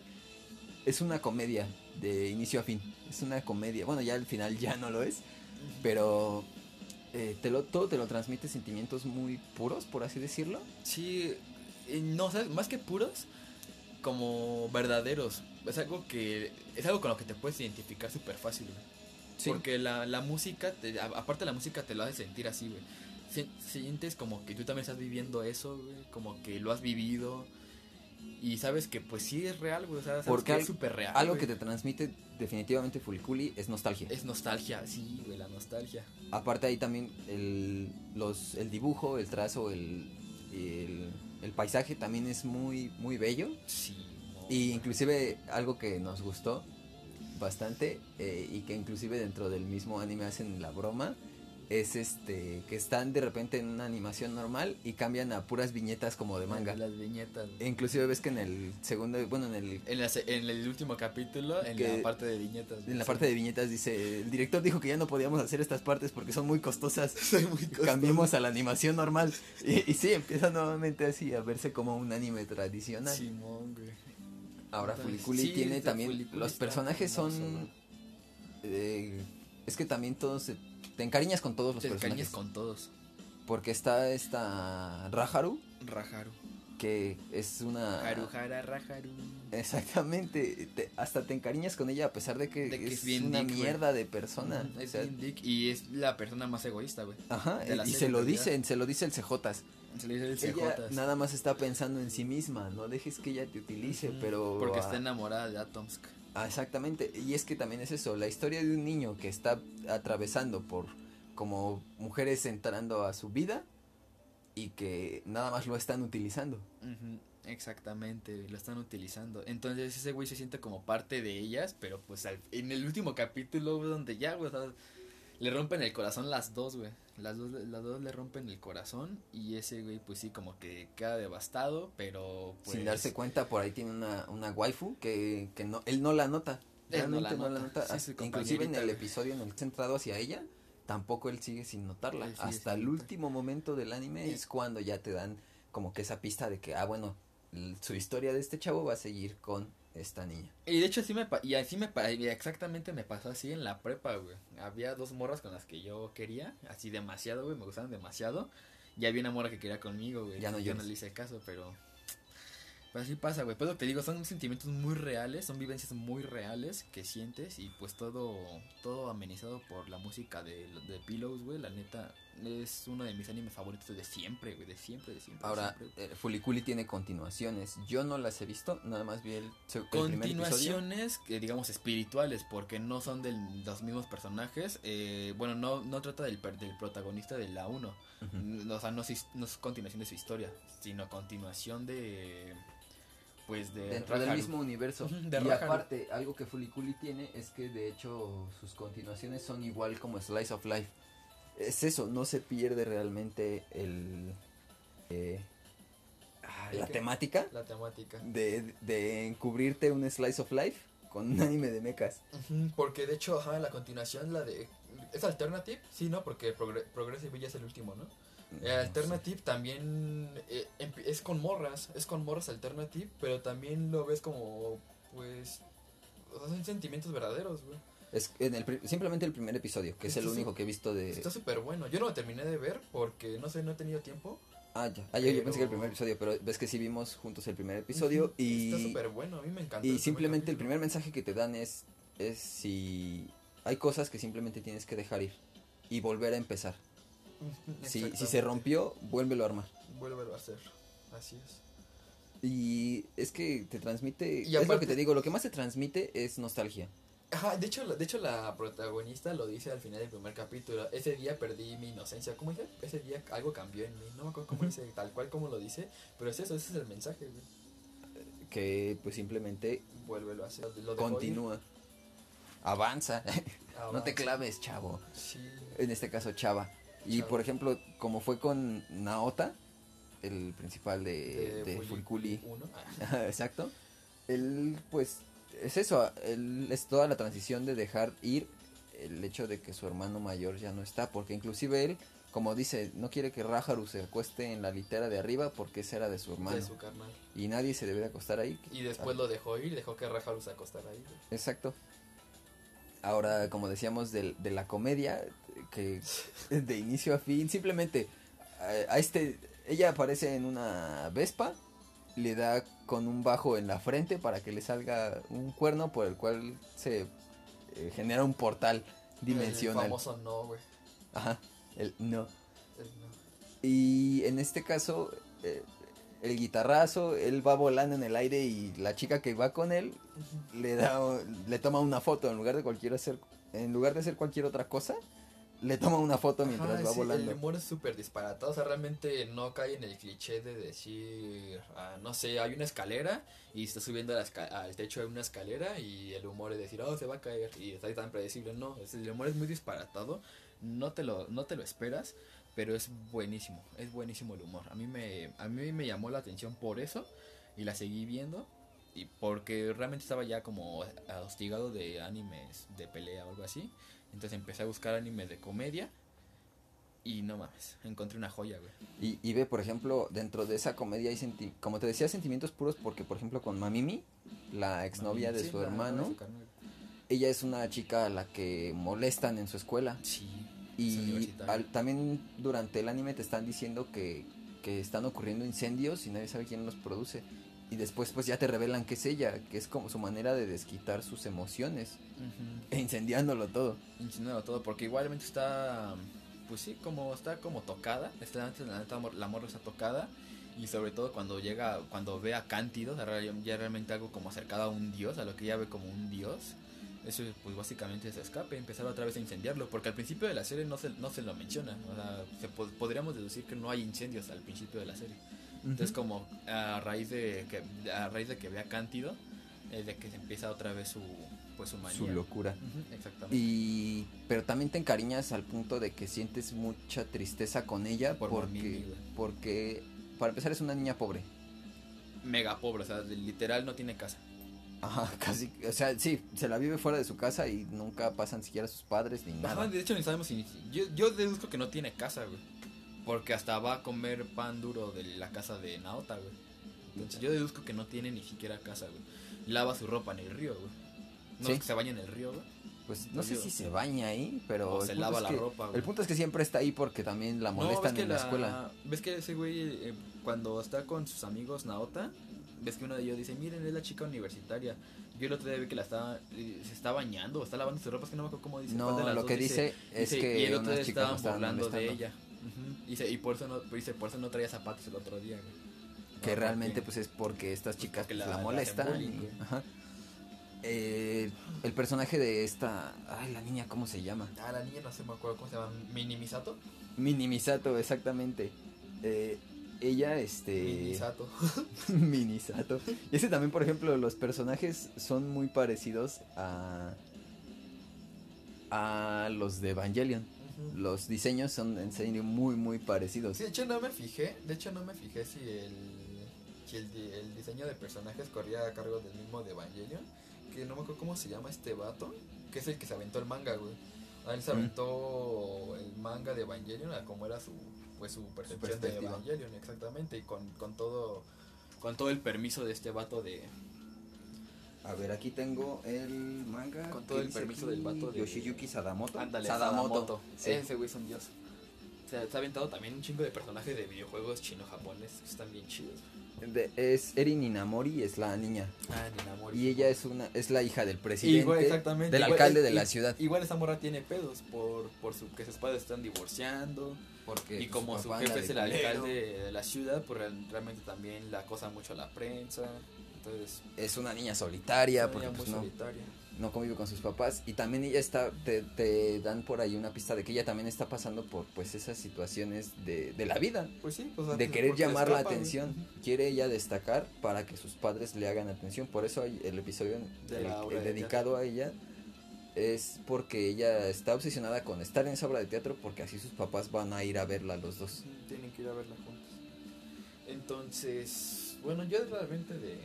es una comedia de inicio a fin, es una comedia, bueno, ya al final ya no lo es, pero eh, te lo todo te lo transmite sentimientos muy puros, por así decirlo. Sí, no, ¿sabes? Más que puros, como verdaderos. Es algo que... Es algo con lo que te puedes identificar súper fácil, güey. Porque la, la música, te- aparte la música te lo hace sentir así, güey. Si- Sientes como que tú también estás viviendo eso, güey. Como que lo has vivido. Y sabes que pues sí es real, güey. O sea, sabes Porque que es súper real. Algo güey. que te transmite definitivamente Fuliculi es nostalgia. Es nostalgia, sí, güey, la nostalgia. Aparte ahí también el, los, el dibujo, el trazo, el, el, el paisaje también es muy, muy bello. Sí, no, Y inclusive algo que nos gustó bastante eh, y que inclusive dentro del mismo anime hacen la broma es este que están de repente en una animación normal y cambian a puras viñetas como de manga. Las viñetas. E inclusive ves que en el segundo, bueno, en el En, la se- en el último capítulo, en la parte de viñetas. en la parte de viñetas dice, el director dijo que ya no podíamos hacer estas partes porque son muy costosas. Cambiemos a la animación normal. Y, y sí, empieza nuevamente así a verse como un anime tradicional. Simón, güey. Ahora Entonces, Fuliculi sí, tiene también Fuliculi los personajes son eh, es que también todos se- te encariñas con todos los Te personajes encariñas con todos. porque está esta Raharu Rajaru. que es una Haruhara Rajaru. exactamente te- hasta te encariñas con ella a pesar de que, De que es, es bien una dick, mierda de persona Ujú, o Es sea, bien dick y es la persona más egoísta, güey. ajá de la y se lo dicen se lo dice el CJs Se le dice el ella CJs. nada más está pensando en sí misma no dejes que ella te utilice pero Porque ah, está enamorada de Atomsk. Ah, exactamente, y es que también es eso, la historia de un niño que está atravesando por como mujeres entrando a su vida y que nada más lo están utilizando. Exactamente, lo están utilizando. Entonces ese güey se siente como parte de ellas, pero pues al- en el último capítulo, donde ya, güey, o le rompen el corazón las dos, güey. Las dos, las dos le rompen el corazón y ese güey, pues sí, como que queda devastado, pero pues... Sin darse cuenta, por ahí tiene una, una waifu que, que no, él no la nota. Él no la Realmente no la nota, sí, su Inclusive en el güey. episodio en el centrado hacia ella, tampoco él sigue sin notarla. Sigue Hasta sin el notar. último momento del anime es cuando ya te dan como que esa pista de que, ah, bueno, su historia de este chavo va a seguir con esta niña. Y de hecho así me y así me y exactamente me pasó así en la prepa, güey. Había dos morras con las que yo quería, así demasiado, güey, me gustaban demasiado. Y había una morra que quería conmigo, güey. Ya no yo no le hice caso, pero pues así pasa, güey. Pero te digo, son sentimientos muy reales, son vivencias muy reales que sientes y pues todo todo amenizado por la música de, de Pillows, güey. La neta es uno de mis animes favoritos de siempre, güey, de siempre, de siempre. de Ahora, siempre. eh, Fuliculi tiene continuaciones. Yo no las he visto, nada más vi el, el primer continuaciones que digamos espirituales porque no son de los mismos personajes eh, bueno no no trata del, del protagonista de la 1 Ujú. N- o sea no, es- no es continuación de su historia sino continuación de pues de Dentro del mismo universo. De y aparte, algo que Fuliculi tiene es que de hecho sus continuaciones son igual como Slice of Life. Es eso, no se pierde realmente el eh, Ay, la temática la temática. de, de encubrirte un Slice of Life con un anime de mechas. Porque de hecho ajá, la continuación la de es alternative sí no porque Progre- Progressive ya es el último no Eh, Alternative también eh, empi- es con morras, es con morras Alternative, pero también lo ves como, pues, o sea, son sentimientos verdaderos, güey. Es en el, simplemente el primer episodio, que es el único que he visto de... Está súper bueno. Yo no lo terminé de ver porque, no sé, no he tenido tiempo. Ah, ya. Ah, yo, yo pensé que el Pero- primer episodio, pero ves que sí vimos juntos el primer episodio y... Está súper bueno, a mí me encanta. Y simplemente el primer mensaje que te dan es, es si hay cosas que simplemente tienes que dejar ir y volver a empezar. Si, si se rompió, vuélvelo a armar. Vuélvelo a hacer. Así es. Y es que te transmite, Y es lo aparte- que te digo, lo que más te transmite es nostalgia. Ajá, de hecho, la- de hecho la protagonista lo dice al final del primer capítulo. Ese día perdí mi inocencia. ¿Cómo dice? Ese día algo cambió en mí. No me acuerdo cómo dice, tal cual como lo dice. Pero es eso, ese es el mensaje, güey. Que pues simplemente Vuélvelo a hacer. Lo dejó ir. continúa. Avanza. no te claves, chavo. Sí. En este caso, Chava. Y por ejemplo, como fue con Naota, el principal de, de Fuli- Fulculi. Exacto. Él, pues, es eso. Es toda la transición de dejar ir el hecho de que su hermano mayor ya no está. Porque inclusive él, como dice, no quiere que Rájaru se acueste en la litera de arriba porque esa era de su hermano. de su carnal. Y nadie se debe de acostar ahí. Y después lo dejó ir, dejó que Rajaru se acostara ahí. Exacto. Ahora, como decíamos, del- de, la comedia, que de inicio a fin, simplemente a, a este, ella aparece en una Vespa, le da con un bajo en la frente para que le salga un cuerno por el cual se eh, genera un portal dimensional. El famoso no, güey. Ajá, el no. El no. Y en este caso, eh, el guitarrazo, él va volando en el aire y la chica que va con él le da le toma una foto en lugar de cualquier hacer en lugar de hacer cualquier otra cosa le toma una foto mientras Ajá, va sí, volando El humor es súper disparatado, o sea, realmente no cae en el cliché de decir, ah, no sé, hay una escalera y está subiendo a la esca- al techo de una escalera y el humor es decir, oh, se va a caer y está tan predecible. No, es- el humor es muy disparatado, no te lo, no te lo esperas, pero es buenísimo, es buenísimo el humor. A mí me, a mí me llamó la atención por eso y la seguí viendo. Y porque realmente estaba ya como hostigado de animes de pelea o algo así. Entonces empecé a buscar animes de comedia. Y no mames, encontré una joya, güey. y, y ve por ejemplo dentro de esa comedia hay senti como te decía sentimientos puros porque por ejemplo con Mamimi la exnovia de Sí, su hermano ella es una chica a la que molestan en su escuela Sí. Y al- también durante el anime te están diciendo que, que están ocurriendo incendios y nadie sabe quién los produce. Y después pues ya te revelan que es ella, que es como su manera de desquitar sus emociones, Ujú. e incendiándolo todo. Insinuando todo, porque igualmente está, pues sí, como está como tocada, está, la, morra está tocada y sobre todo cuando llega, cuando ve a Cántido, o sea, real- ya realmente algo como acercado a un dios, a lo que ella ve como un dios, eso pues básicamente es escape, empezar otra vez a incendiarlo, porque al principio de la serie no se, no se lo menciona, o sea, se po- podríamos deducir que no hay incendios al principio de la serie. Entonces como a raíz de que a raíz de que vea Cántido, es de que se empieza otra vez su pues su manía. su locura. Exactamente. Y pero también te encariñas al punto de que sientes mucha tristeza con ella Por porque porque para empezar es una niña pobre. mega pobre, o sea, literal no tiene casa. Ajá, casi, o sea, sí, se la vive fuera de su casa y nunca pasan siquiera sus padres ni nada. Ajá, de hecho ni sabemos si yo yo deduzco que no tiene casa, güey. Porque hasta va a comer pan duro de la casa de Naota, güey. Entonces yo deduzco que no tiene ni siquiera casa, güey. Lava su ropa en el río, güey. No Sí. es que se baña en el río, güey. Pues no sé Digo, si se baña ahí, pero o se lava es la que- ropa, güey. El punto es que siempre está ahí porque también la molestan en la, escuela. ¿Ves que ese güey, eh, cuando está con sus amigos Naota, ves que uno de ellos dice, miren, es la chica universitaria? Yo el otro día vi que la estaba, eh, se está bañando, está lavando sus ropas, que no me acuerdo cómo dice. No, lo que dice, es dice, que y el otro día estaban de ella. Ujú. Dice, y por eso no, dice, por eso no traía zapatos el otro día, güey. Que No, realmente pues es porque estas Pues chicas porque pues, la- la, la molestan. bullying, y- ajá. Eh, el personaje de esta, ay la niña, ¿cómo se llama? Ah, la niña no sé, me acuerdo cómo se llama, Minimisato. Minimisato, exactamente. Eh, ella, este... Minisato. Minisato. Y ese también, por ejemplo, los personajes son muy parecidos a... A los de Evangelion. Los diseños son en serio muy, muy parecidos. Sí, de hecho no me fijé, de hecho no me fijé si el, si el, el diseño de personajes corría a cargo del mismo de Evangelion, que no me acuerdo cómo se llama este vato, que es el que se aventó el manga, güey. A él se Mm. aventó el manga de Evangelion a como era su pues su percepción de. Evangelion, exactamente, y con, con todo con todo el permiso de este vato de A ver, aquí tengo el manga. Con todo ¿qué el permiso aquí? del vato de- Yoshiyuki Sadamoto. Ándale, Sadamoto. Sadamoto. Sí. Ese güey es un dios. O sea, se ha aventado también un chingo de personajes de videojuegos chino-japones están bien chidos. De- es Erin Inamori, es la niña. Ah, ni enamor. Y ella es una es la hija del presidente. Igual, exactamente. Del Igual- alcalde y- de la ciudad. Igual esa morra tiene pedos por, por su que sus padres están divorciando. Porque y como su jefe es el alcalde de la ciudad, pues real- realmente también la acosa mucho a la prensa. Entonces, Es una niña solitaria, ella porque muy pues no, solitaria. no convive con sus papás. Y también ella está, te, te dan por ahí una pista de que ella también está pasando por pues esas situaciones de, de la vida. Pues sí, pues, de querer llamar la escapa, atención. Quiere ella destacar para que sus padres le hagan atención. Por eso el episodio De el- la el obra de dedicado a ella es porque ella está obsesionada con estar en esa obra de teatro porque así sus papás van a ir a verla los dos. Tienen que ir a verla juntos. Entonces, bueno, yo realmente de...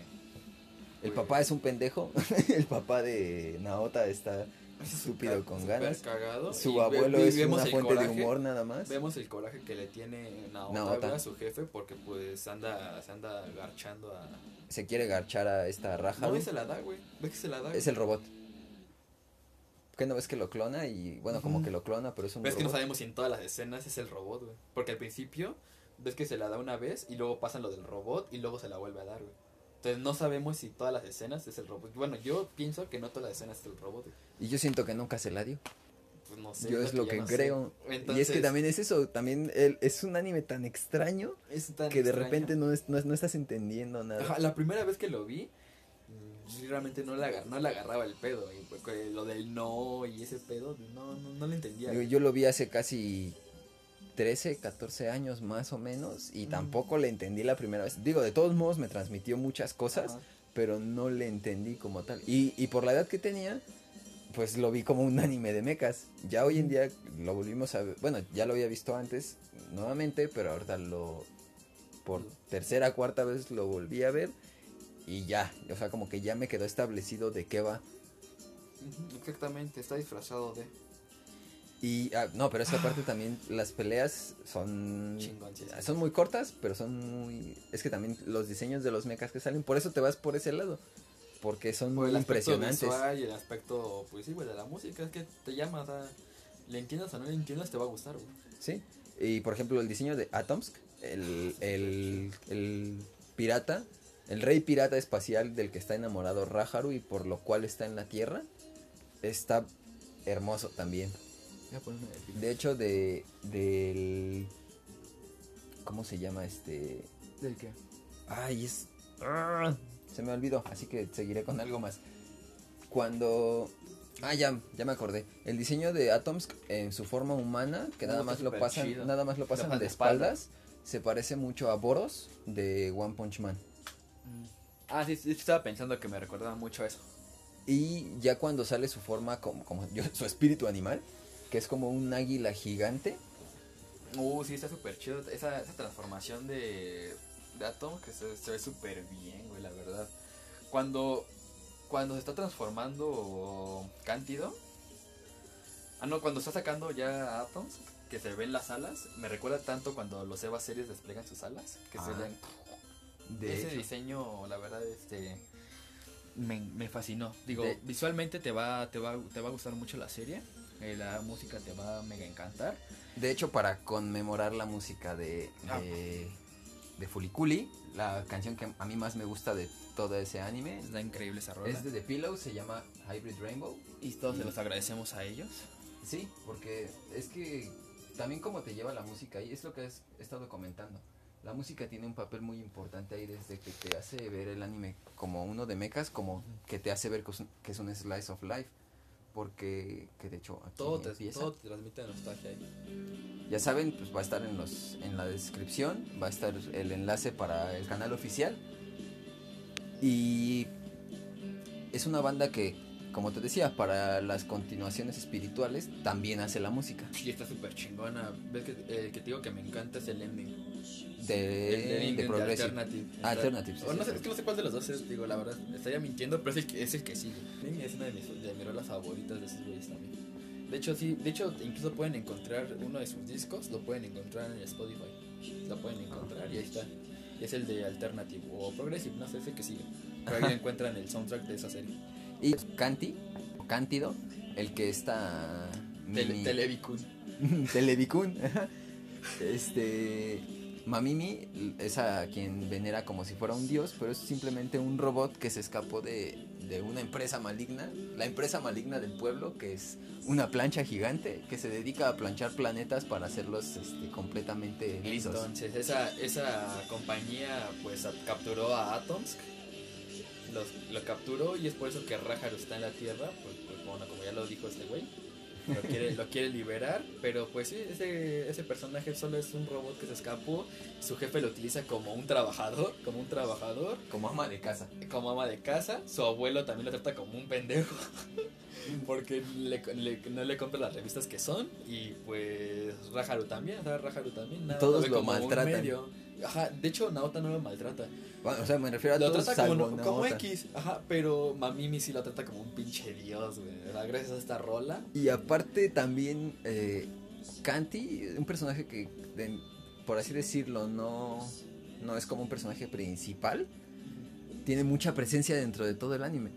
El papá es un pendejo, el papá de Naota está estúpido con ganas. cagado. Su abuelo ve- es una fuente de humor nada más. Vemos el coraje que le tiene Naota, a su jefe porque pues anda, se anda garchando a... Se quiere garchar a esta raja. No, se la da, güey. ¿Ves que se la da? Es güey? el robot. ¿Qué no ves que lo clona? Y bueno, como que lo clona, pero es un Ves que no sabemos si en todas las escenas es el robot, güey. Porque al principio ves que se la da una vez y luego pasan lo del robot y luego se la vuelve a dar, güey. Entonces no sabemos si todas las escenas es el robot. Bueno, yo pienso que no todas las escenas es el robot. Y yo siento que nunca se la dio. Pues no sé. yo es lo que no creo. Y es que también es eso, también el- es un anime tan extraño es tan que de repente no, es- no, es- no estás entendiendo nada. Ajá, la primera vez que lo vi, mm, realmente no le, agar- no le agarraba el pedo. Y pues, lo del no y ese pedo, no, no, no le entendía. Yo lo vi hace casi 13, 14 años más o menos y Mm. tampoco le entendí la primera vez. Digo, de todos modos me transmitió muchas cosas, pero no le entendí como tal. Y, y por la edad que tenía, pues lo vi como un anime de mechas. Ya hoy en día lo volvimos a ver, bueno, ya lo había visto antes nuevamente, pero ahorita lo por tercera, cuarta vez lo volví a ver y ya, o sea, como que ya me quedó establecido de qué va. Exactamente, está disfrazado de Y ah, no, pero es que aparte también las peleas son chingón. sí, sí. son muy cortas, pero son muy es que también los diseños de los mechas que salen, por eso te vas por ese lado, porque son Por muy el impresionantes. visual y el aspecto, pues sí, güey, de la música, es que te llama, o sea, le entiendas o no le entiendas, te va a gustar, güey. Sí. Y por ejemplo, el diseño de Atomsk, el, el, el pirata, el rey pirata espacial del que está enamorado Raharu y por lo cual está en la Tierra, está hermoso también. Voy a ponerme de hecho, de del ¿cómo se llama este? ¿Del qué? Ay, es ¡Ah! se me olvidó, así que seguiré con algo más. Cuando Ah, ya, ya me acordé. El diseño de Atomsk en su forma humana, que nada más lo pasan, nada más lo pasan de espaldas. se parece mucho a Boros de One Punch Man. Ah, sí, sí, estaba pensando que me recordaba mucho a eso. Y ya cuando sale su forma como, como yo- su espíritu animal, que es como un águila gigante, Uh, sí, está súper chido. Esa, esa transformación de, de Atom que se, se ve súper bien, güey, la verdad. Cuando, cuando se está transformando Cántido. Ah, no, cuando está sacando ya Atoms, que se ven las alas, me recuerda tanto cuando los Eva series despliegan sus alas, que se Ah, ven. de Ese hecho. diseño, la verdad, este. Me, me fascinó. Digo, De- visualmente te va, te, va, te va a gustar mucho la serie. Eh, la música te va a mega encantar. De hecho, para conmemorar la música de, Ah. de, de Fuliculi, la canción que a mí más me gusta de todo ese anime Está increíble esa rola. es de The Pillow, se llama Hybrid Rainbow. Y todos se los agradecemos a ellos. Sí, porque es que también como te lleva la música y es lo que has estado comentando. La música tiene un papel muy importante ahí desde que te hace ver el anime como uno de mechas, como que te hace ver que es un slice of life. Porque, que de hecho aquí Todo te, todo te transmite nostalgia ahí. Ya saben, pues va a estar en los en la descripción, va a estar el enlace para el canal oficial. Y es una banda que, como te decía, para las continuaciones espirituales también hace la música. Y está súper chingona. ¿Ves que el que te digo que me encanta es el ending? De, de de Progressive. Alternative. Ah, Alternative, O no sí, sé, es que no sé cuál de los dos es, digo, la verdad. Estaría mintiendo, pero es el que, es el que sigue. Es una de mis, de mis rolas favoritas de esos güeyes también. De hecho, sí, de hecho, incluso pueden encontrar uno de sus discos, lo pueden encontrar en Spotify. Lo pueden encontrar y ahí está. Y es el de Alternative o Progressive, no sé, es el que sigue. Pero ahí encuentran el soundtrack de esa serie. Y Canti, o Cántido, el que está... Tele, Televicun. Televicun. Este. Mamimi es a quien venera como si fuera un dios, pero es simplemente un robot que se escapó de, de una empresa maligna, la empresa maligna del pueblo, que es una plancha gigante que se dedica a planchar planetas para hacerlos este, completamente lisos. Entonces, esa, esa compañía pues capturó a Atomsk. Los, lo capturó y es por eso que Rajaru está en la Tierra. Pues, pues, bueno, como ya lo dijo este güey. Lo quiere, lo quiere liberar, pero pues sí, ese, ese personaje solo es un robot que se escapó. Su jefe lo utiliza como un trabajador, como un trabajador, Como ama de casa. como ama de casa. Su abuelo también lo trata como un pendejo. Porque le- le- no le compra las revistas que son. Y pues Rajaru también, o sea, Rajaru también. nada, Todos lo un maltratan. medio. Ajá, de hecho Naota no lo maltrata. Bueno, o sea, me refiero a Lo trata como, como. X, ajá, pero Mamimi sí lo trata como un pinche dios, güey. Gracias a esta rola. Y aparte también eh, Kanti, un personaje que, de- por así decirlo, no, no es como un personaje principal, tiene mucha presencia dentro de todo el anime.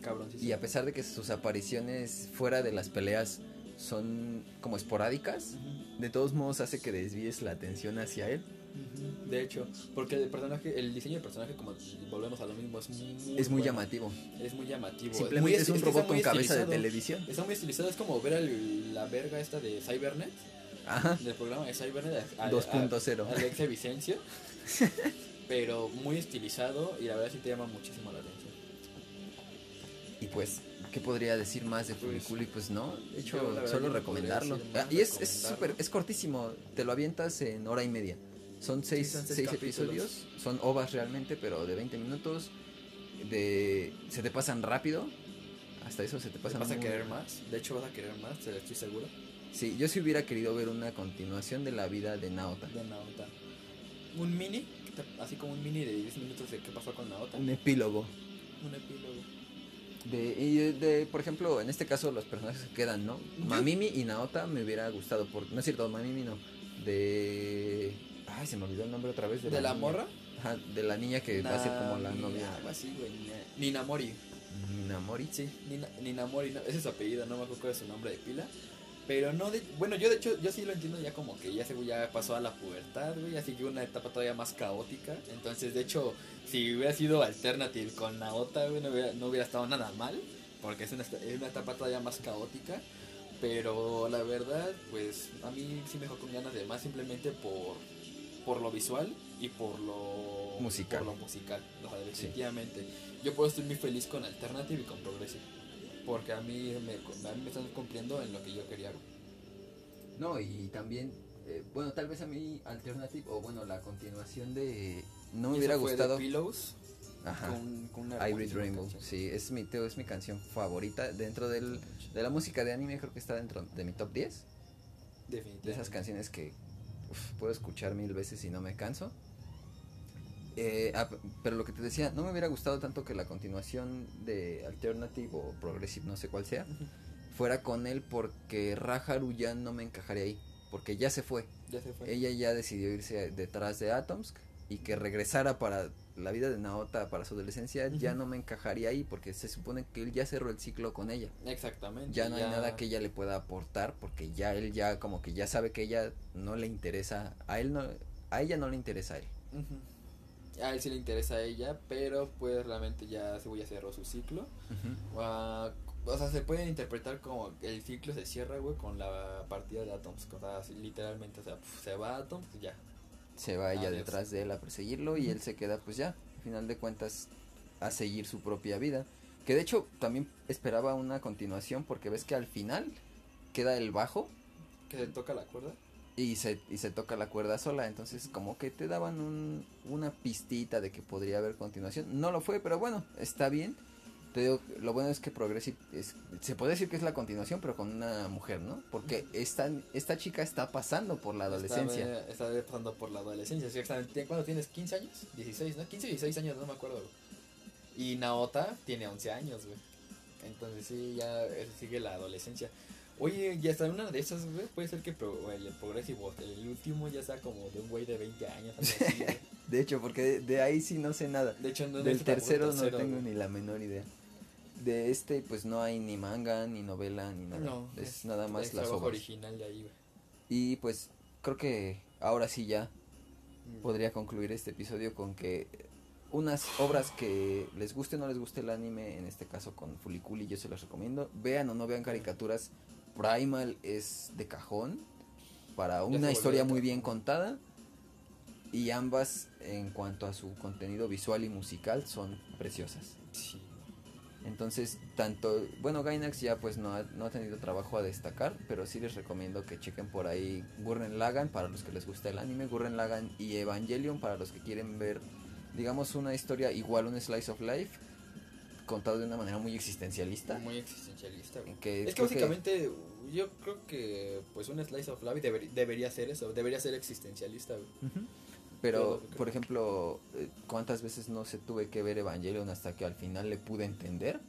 Cabrón, sí, sí. Y a pesar de que sus apariciones fuera de las peleas son como esporádicas, de todos modos hace que desvíes la atención hacia él. De hecho, porque el personaje, el diseño del personaje, como volvemos a lo mismo, es muy, es muy bueno. llamativo. Es muy llamativo. Simplemente muy es un robot con cabeza de televisión. Está muy estilizado, es como ver el- la verga esta de Cybernet, Ajá. del programa de Cybernet. a- a- 2.0. a- Alexia Vicencio. pero muy estilizado y la verdad sí te llama muchísimo la atención. Y pues, ¿qué podría decir más de Pues, Furikuli? Pues no, de hecho, solo recomendarlo. Ah, y es es súper, es cortísimo, te lo avientas en hora y media. Son seis, son seis episodios, son ovas realmente, pero de 20 minutos. De, se te pasan rápido, hasta eso se te ¿Te pasan vas a querer rápido. más? De hecho vas a querer más, te lo estoy seguro. Sí, yo sí hubiera querido ver una continuación de la vida de Naota. De Naota. Un mini, te- así como un mini de 10 minutos de qué pasó con Naota. Un epílogo. Un epílogo. De, y de, de, por ejemplo, en este caso los personajes que quedan, ¿no? Mamimi y Naota me hubiera gustado, por, no es cierto, Mamimi no. De... Ay, se me olvidó el nombre otra vez. ¿De la niña. morra? Ajá, de la niña que va a ser como la novia. Algo así, güey. Nina- Ninamori. Minamori. Sí, Nina, Ninamori. No, ese es su apellido, no me acuerdo cuál es su nombre de pila. Pero no de. Bueno, yo de hecho, yo sí lo entiendo ya como que ya, se, ya pasó a la pubertad, güey. Ya siguió una etapa todavía más caótica. Entonces, de hecho, si hubiera sido Alternative con Naota, güey, no hubiera, no hubiera estado nada mal. Porque es una, es una etapa todavía más caótica. Pero la verdad, pues a mí sí me dejó con ganas de más simplemente por, por lo visual y por lo Musical. Por lo musical, o sea, definitivamente. Yo puedo estar muy feliz con Alternative y con Progressive. Porque a mí me, a mí me están cumpliendo en lo que yo quería. No, y también, eh, bueno, tal vez a mí Alternative, o bueno, la continuación de... No me hubiera fue de gustado... Pillows Ajá. con, con una Hybrid Rainbow, canción. sí, es mi, teo, es mi canción favorita dentro del, de la música de anime, creo que está dentro de mi top 10. De Definitivamente. esas canciones que uf, puedo escuchar mil veces y no me canso. Eh, ah, pero lo que te decía, no me hubiera gustado tanto que la continuación de Alternative o Progressive, no sé cuál sea, fuera con él porque Raharu ya no me encajaría ahí, porque ya se fue. Ya se fue. Ella ya decidió irse detrás de Atomsk y que regresara para la vida de Naota para su adolescencia ya no me encajaría ahí porque se supone que él ya cerró el ciclo con ella. Exactamente. Ya no hay nada que ella le pueda aportar porque ya él ya como que ya sabe que ella no le interesa a él no a ella no le interesa a él. A él sí le interesa a ella, pero pues realmente ya se ya cerró su ciclo. Ah, o sea, se pueden interpretar como el ciclo se cierra, güey, con la partida de Atoms. O sea, literalmente, o sea, se va Atoms, ya. Se va ella detrás de él a perseguirlo y él se queda pues ya, al final de cuentas a seguir su propia vida. Que de hecho también esperaba una continuación porque ves que al final queda el bajo Que se toca la cuerda. y se, y se toca la cuerda sola, entonces como que te daban un, una pistita de que podría haber continuación. No lo fue, pero bueno, está bien. Te digo, lo bueno es que Progressive es, se puede decir que es la continuación, pero con una mujer, ¿no? Porque esta, esta chica está pasando por la adolescencia. Está, está pasando por la adolescencia. Exactamente. ¿Cuándo tienes? ¿15 años? 16, ¿no? 15 o 16 años, no me acuerdo. güey. Y Naota tiene 11 años, güey. Entonces sí, ya eh, sigue la adolescencia. Oye, y hasta una de esas, güey, puede ser que pro- el progresivo, el último ya sea como de un güey de 20 años. algo así, güey. De hecho, porque de, de ahí sí no sé nada. De hecho, no Del tercero no tengo güey. ni la menor idea. De este, pues no hay ni manga, ni novela, ni nada. No, es, nada más trabajo obras. original de ahí, güey. Y pues creo que ahora sí ya Mm. podría concluir este episodio con que unas obras que les guste o no les guste el anime, en este caso con Fuliculi, yo se las recomiendo. Vean o no vean caricaturas, Primal es de cajón para una historia muy bien contada. Y ambas, en cuanto a su contenido visual y musical, son preciosas. Sí. Entonces, tanto, bueno, Gainax ya pues no ha, no ha tenido trabajo a destacar, pero sí les recomiendo que chequen por ahí Gurren Lagann para los que les gusta el anime, Gurren Lagann y Evangelion para los que quieren ver, digamos, una historia igual, un slice of life, contado de una manera muy existencialista. Muy existencialista. Que Es que básicamente yo creo que pues un slice of life deber- debería ser eso, debería ser existencialista, güey. Ujú. Pero, por ejemplo, eh, ¿cuántas veces no se tuve que ver Evangelion hasta que al final le pude entender?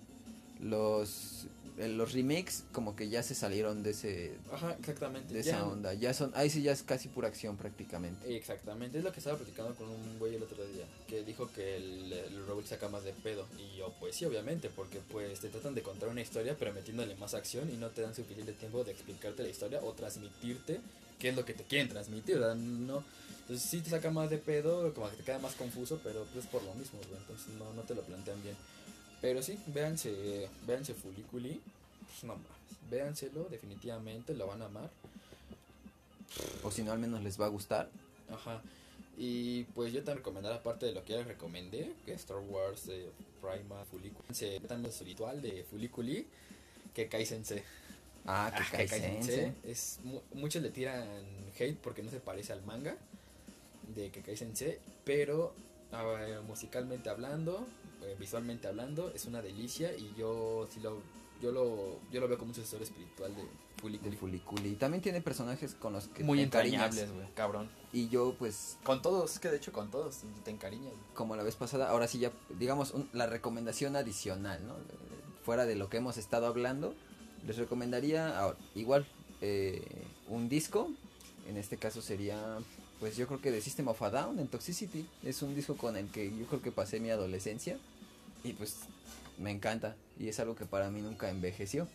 Los, eh, los remakes como que ya se salieron de ese Ajá, exactamente. de Ya- esa onda. Ya son, ahí sí ya es casi pura acción prácticamente. Exactamente, es lo que estaba platicando con un güey el otro día, que dijo que el, el Rebel saca más de pedo. Y yo, pues sí, obviamente, porque pues te tratan de contar una historia, pero metiéndole más acción y no te dan suficiente tiempo de explicarte la historia o transmitirte qué es lo que te quieren transmitir, ¿verdad? No, entonces sí te saca más de pedo, como que te queda más confuso, pero pues por lo mismo, güey, entonces no, no te lo plantean bien. Pero sí, véanse, véanse Fuliculi, pues no más, véanselo, definitivamente, lo van a amar. O si no, al menos les va a gustar. Ajá. Y pues yo te recomendar aparte de lo que ya les recomendé, que Star Wars, eh, Prima, Fuliculi, se tan lo ritual de Fuliculi, que Kaisense. Ah, que Ah, cae Sensei. Es mu- muchos le tiran hate porque no se parece al manga de Kekai Sensei, pero ah, musicalmente hablando, eh, visualmente hablando, es una delicia y yo sí lo yo lo yo lo veo como un sucesor espiritual de del Fuliculi. Fuliculi. Y también tiene personajes con los que Muy te entrañables, güey, cabrón. Y yo, pues, Con todos, es que de hecho con todos te encariñas. como la vez pasada, ahora sí ya, digamos, un- la recomendación adicional, ¿no? Eh, Fuera de lo que hemos estado hablando, les recomendaría, ahora, igual, eh, un disco. En este caso sería, pues yo creo que de System of a Down, en Toxicity. Es un disco con el que yo creo que pasé mi adolescencia. Y pues me encanta. Y es algo que para mí nunca envejeció.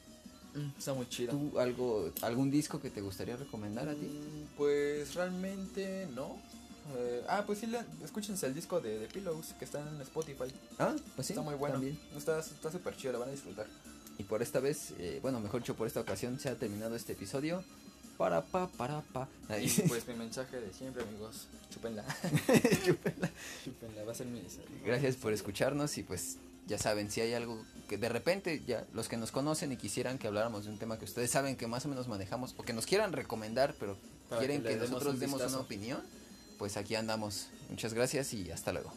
está muy chido. ¿Tú algo, algún disco que te gustaría recomendar a ti? Mm, Pues realmente no. Eh, ah, pues sí, le- escúchense el disco de, de Pillows que está en Spotify. Ah, pues sí. está muy bueno. también. Está está súper chido, lo van a disfrutar. Y por esta vez, eh, bueno, mejor dicho, por esta ocasión se ha terminado este episodio. Para pa, para pa. Ahí. Y pues mi mensaje de siempre, amigos, chúpenla. Chúpenla. chúpenla, va a ser mi... Gracias por escucharnos y pues ya saben, si hay algo que de repente ya los que nos conocen y quisieran que habláramos de un tema que ustedes saben que más o menos manejamos o que nos quieran recomendar, pero Para quieren que nosotros un demos una opinión, pues aquí andamos. Muchas gracias y hasta luego.